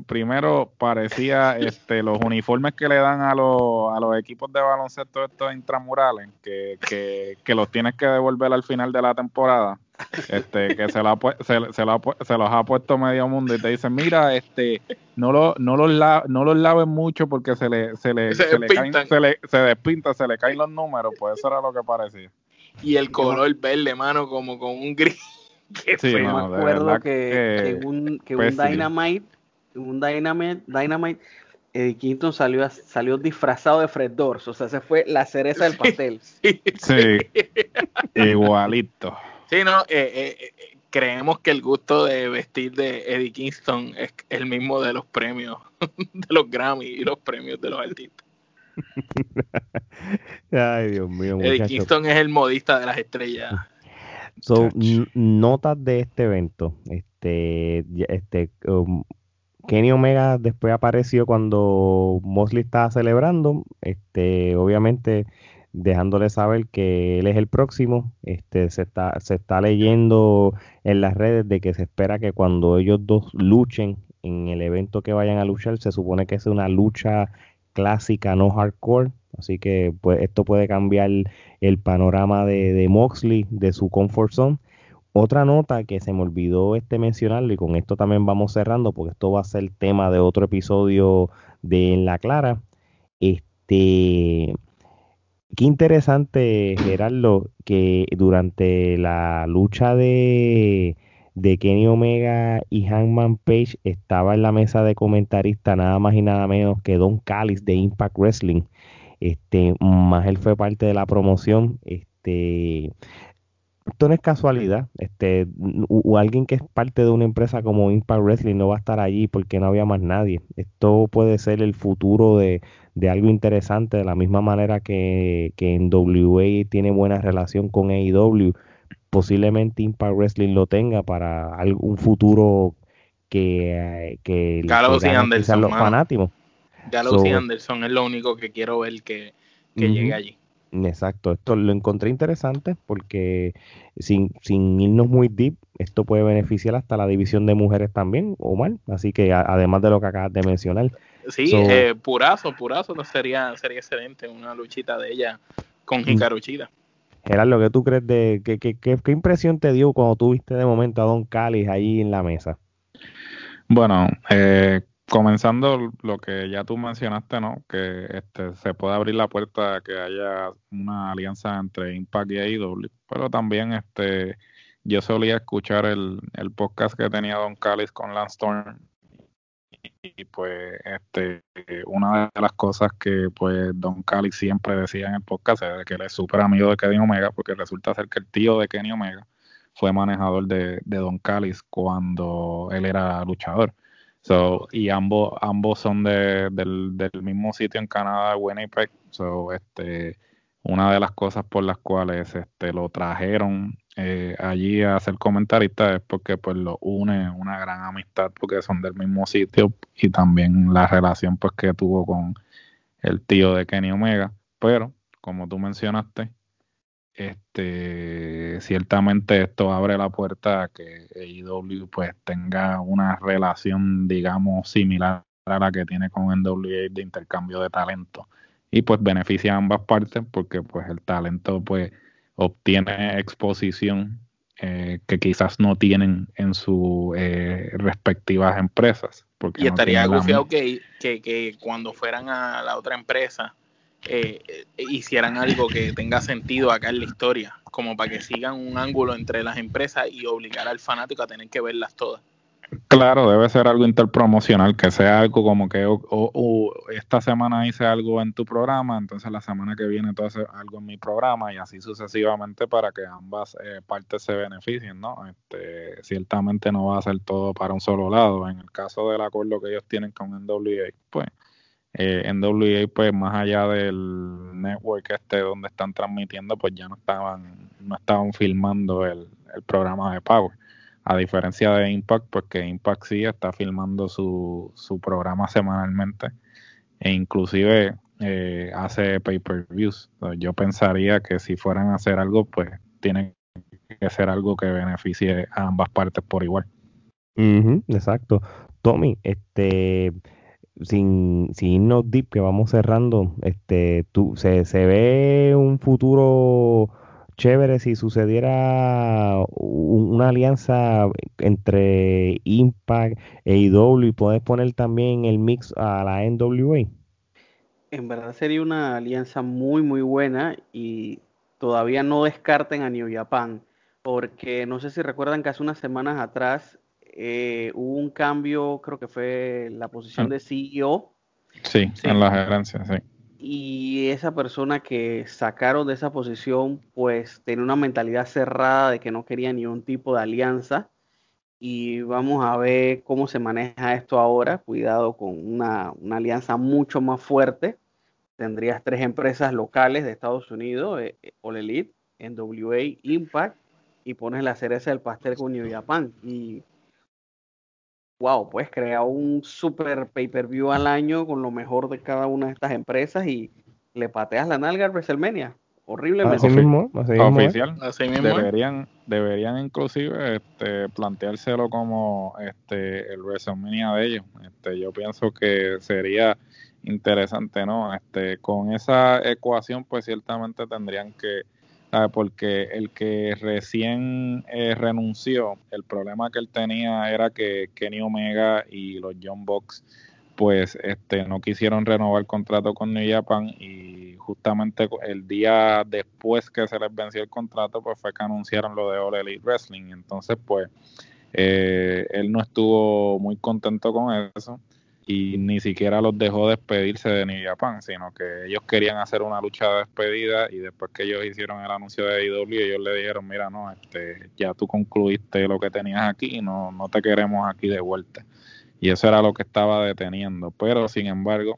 S3: primero parecía este los uniformes que le dan a los, a los equipos de baloncesto estos intramurales que, que, que los tienes que devolver al final de la temporada este que se, la, se, se, la, se, los ha puesto medio mundo y te dicen mira este no lo, no los la, no los laven mucho porque se le se le se, le caen, se le se despinta se le caen los números pues eso era lo que parecía
S2: y el color verde mano como con un gris
S4: sí, no, me acuerdo que, que, un, que un Dynamite un Dynamite, Dynamite Eddie Kingston salió, salió disfrazado de Fred Doors, o sea, se fue la cereza del pastel.
S3: Sí, sí. igualito.
S2: Sí, no, eh, eh, creemos que el gusto de vestir de Eddie Kingston es el mismo de los premios, de los Grammy y los premios de los artistas.
S1: Ay, Dios mío.
S2: Eddie muchacho. Kingston es el modista de las estrellas.
S1: So, notas de este evento. Este, este, um, Kenny Omega después apareció cuando Mosley estaba celebrando, este, obviamente dejándole saber que él es el próximo. Este, se está, se está leyendo en las redes de que se espera que cuando ellos dos luchen en el evento que vayan a luchar, se supone que es una lucha clásica, no hardcore. Así que pues, esto puede cambiar el panorama de, de Moxley, de su comfort zone. Otra nota que se me olvidó este mencionarlo y con esto también vamos cerrando porque esto va a ser tema de otro episodio de En la Clara. Este, qué interesante, Gerardo, que durante la lucha de, de Kenny Omega y Hangman Page estaba en la mesa de comentarista nada más y nada menos que Don Callis de Impact Wrestling. Este, más él fue parte de la promoción. Este, esto no es casualidad. Este, o alguien que es parte de una empresa como Impact Wrestling no va a estar allí porque no había más nadie. Esto puede ser el futuro de, de algo interesante, de la misma manera que, que en WA tiene buena relación con AEW. Posiblemente Impact Wrestling lo tenga para algún futuro que, que,
S2: Carlos
S1: que
S2: Anderson,
S1: los fanáticos.
S2: Gallows y Anderson es lo único que quiero ver que, llegue allí.
S1: Exacto, esto lo encontré interesante porque sin, sin irnos muy deep, esto puede beneficiar hasta la división de mujeres también, o mal, así que además de lo que acabas de mencionar.
S2: Sí, eh, purazo, purazo, sería, sería excelente una luchita de ella con mm. Hikaru Chida.
S1: Gerardo, ¿qué tú crees de qué, qué, qué, impresión te dio cuando tuviste de momento a Don Callis ahí en la mesa?
S3: Bueno, eh, comenzando lo que ya tú mencionaste, ¿no? Que este, se puede abrir la puerta a que haya una alianza entre Impact y AEW, pero también este, yo solía escuchar el, podcast que tenía Don Callis con Lance Storm y pues este una de las cosas que pues Don Callis siempre decía en el podcast es que él es súper amigo de Kenny Omega porque resulta ser que el tío de Kenny Omega fue manejador de, de Don Callis cuando él era luchador So, y ambos, ambos son de, del, del, mismo sitio en Canadá, Winnipeg. So, este, una de las cosas por las cuales este, lo trajeron eh, allí a ser comentarista es porque pues lo une una gran amistad porque son del mismo sitio y también la relación pues que tuvo con el tío de Kenny Omega. Pero, como tú mencionaste, este ciertamente esto abre la puerta a que AEW pues tenga una relación digamos similar a la que tiene con NWA de intercambio de talento. Y pues beneficia a ambas partes porque pues el talento pues obtiene exposición eh, que quizás no tienen en sus eh, respectivas empresas porque
S2: y estaría que, que, que cuando fueran a la otra empresa eh, eh, hicieran algo que tenga sentido acá en la historia, como para que sigan un ángulo entre las empresas y obligar al fanático a tener que verlas todas.
S3: Claro, debe ser algo interpromocional, que sea algo como que esta semana hice algo en tu programa, entonces la semana que viene tú haces algo en mi programa y así sucesivamente para que ambas eh, partes se beneficien, ¿no? Este, ciertamente no va a ser todo para un solo lado. En el caso del acuerdo que ellos tienen con NWA, pues eh, NWA pues más allá del network este donde están transmitiendo pues ya no estaban no estaban filmando el, programa de Power. A diferencia de Impact pues que Impact sí está filmando su, su programa semanalmente e inclusive eh, hace pay-per-views. Yo pensaría que si fueran a hacer algo pues tiene que ser algo que beneficie a ambas partes por igual.
S1: Exacto. Tommy este sin, sin irnos deep, que vamos cerrando, este, tú, se, se ve un futuro chévere si sucediera una alianza entre Impact e IW y puedes poner también el mix a la NWA.
S4: En verdad sería una alianza muy muy buena y todavía no descarten a New Japan porque no sé si recuerdan que hace unas semanas atrás eh, hubo un cambio, creo que fue la posición de CEO.
S3: Sí, en la gerencia, sí.
S4: Y esa persona que sacaron de esa posición, pues tenía una mentalidad cerrada de que no quería ni un tipo de alianza. Y vamos a ver cómo se maneja esto ahora. Cuidado con una, una alianza mucho más fuerte. Tendrías tres empresas locales de Estados Unidos, eh, All Elite, NWA, Impact, y pones la cereza del pastel con New Japan. Y wow, puedes crear un super pay-per-view al año con lo mejor de cada una de estas empresas y le pateas la nalga al WrestleMania. Horriblemente.
S1: Así mismo, así
S3: oficial. Así mismo. Deberían, deberían inclusive este, planteárselo como este, el WrestleMania de ellos. Este, yo pienso que sería interesante, ¿no? Este, con esa ecuación, pues ciertamente tendrían que porque el que recién eh, renunció, el problema que él tenía era que Kenny Omega y los John Box pues este no quisieron renovar el contrato con New Japan y justamente el día después que se les venció el contrato pues fue que anunciaron lo de All Elite Wrestling. Entonces pues eh, él no estuvo muy contento con eso y ni siquiera los dejó despedirse de New Japan, sino que ellos querían hacer una lucha de despedida y después que ellos hicieron el anuncio de IW, ellos le dijeron, mira, no, este, ya tú concluiste lo que tenías aquí no, no te queremos aquí de vuelta. Y eso era lo que estaba deteniendo. Pero, sin embargo,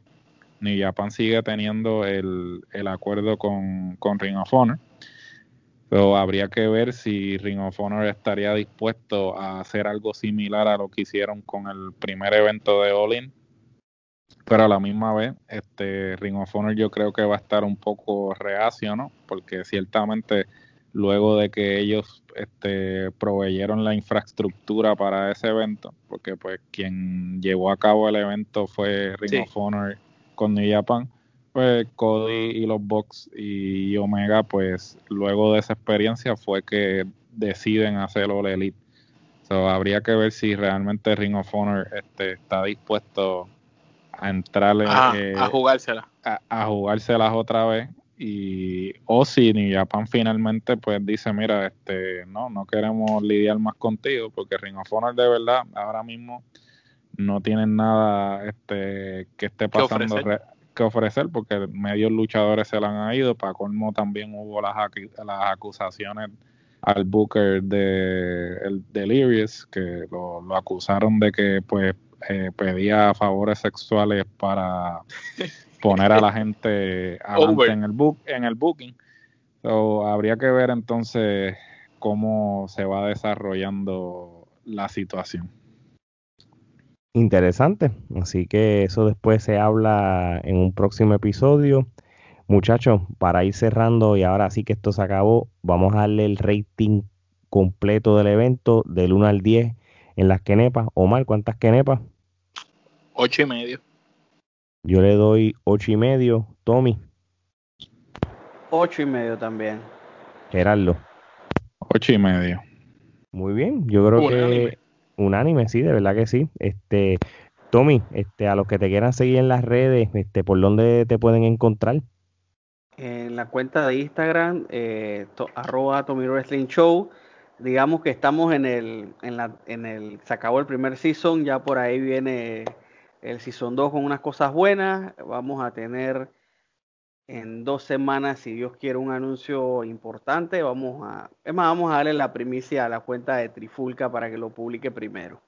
S3: New Japan sigue teniendo el, el acuerdo con, con Ring of Honor. Pero habría que ver si Ring of Honor estaría dispuesto a hacer algo similar a lo que hicieron con el primer evento de All In, pero a la misma vez, este Ring of Honor yo creo que va a estar un poco reacio, ¿no? Porque ciertamente luego de que ellos este, proveyeron la infraestructura para ese evento, porque pues quien llevó a cabo el evento fue Ring of Honor con New Japan, pues Cody y los Bucks y Omega, pues luego de esa experiencia fue que deciden hacerlo la Elite. So, habría que ver si realmente Ring of Honor este, está dispuesto a entrarle
S2: a, a eh, jugársela.
S3: A, a, jugárselas otra vez y o si New Japan finalmente pues dice mira este no no queremos lidiar más contigo porque Ring of Honor de verdad ahora mismo no tienen nada este que esté pasando que ofrecer, porque medios luchadores se la han ido. Para colmo también hubo las, las acusaciones al Booker de el Delirious que lo, lo acusaron de que pues eh, pedía favores sexuales para poner a la gente en el book en el booking. So, habría que ver entonces cómo se va desarrollando la situación
S1: interesante así que eso después se habla en un próximo episodio muchachos para ir cerrando y ahora sí que esto se acabó vamos a darle el rating completo del evento del 1 al 10 en las quenepas Omar ¿cuántas quenepas?
S2: Ocho y medio
S1: yo le doy ocho y medio. Tommy.
S4: Ocho y medio también.
S1: Gerardo.
S3: Ocho y medio.
S1: Muy bien. Yo creo que unánime, sí, de verdad que sí. Este, Tommy, este, a los que te quieran seguir en las redes, este, ¿por dónde te pueden encontrar?
S4: En la cuenta de Instagram, eh, arroba Tommy Wrestling Show. Digamos que estamos en el, en la, en el, se acabó el primer season, ya por ahí viene el Season 2 con unas cosas buenas. Vamos a tener en dos semanas, si Dios quiere, un anuncio importante. Vamos a, es más, vamos a darle la primicia a la cuenta de Trifulca para que lo publique primero.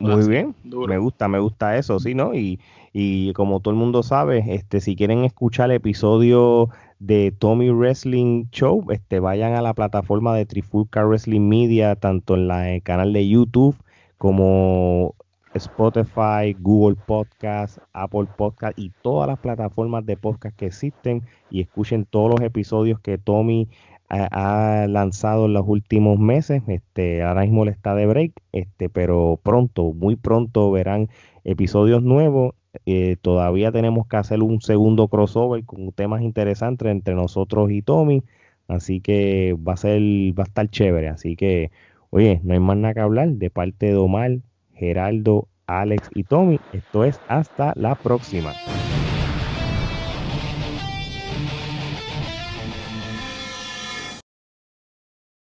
S1: Muy bien, me gusta, me gusta eso, sí, ¿no? Y, y como todo el mundo sabe, este, si quieren escuchar el episodio de Tommy Wrestling Show, este, vayan a la plataforma de Trifulca Wrestling Media, tanto en la, el canal de YouTube como Spotify, Google Podcast, Apple Podcast y todas las plataformas de podcast que existen y escuchen todos los episodios que Tommy eh, ha, lanzado en los últimos meses. Este, ahora mismo le está de break, este, pero pronto, muy pronto verán episodios nuevos. Eh, todavía tenemos que hacer un segundo crossover con temas interesantes entre nosotros y Tommy. Así que va a ser, va a estar chévere. Así que, oye, no hay más nada que hablar de parte de Omar Geraldo, Alex y Tommy. Esto es hasta la próxima.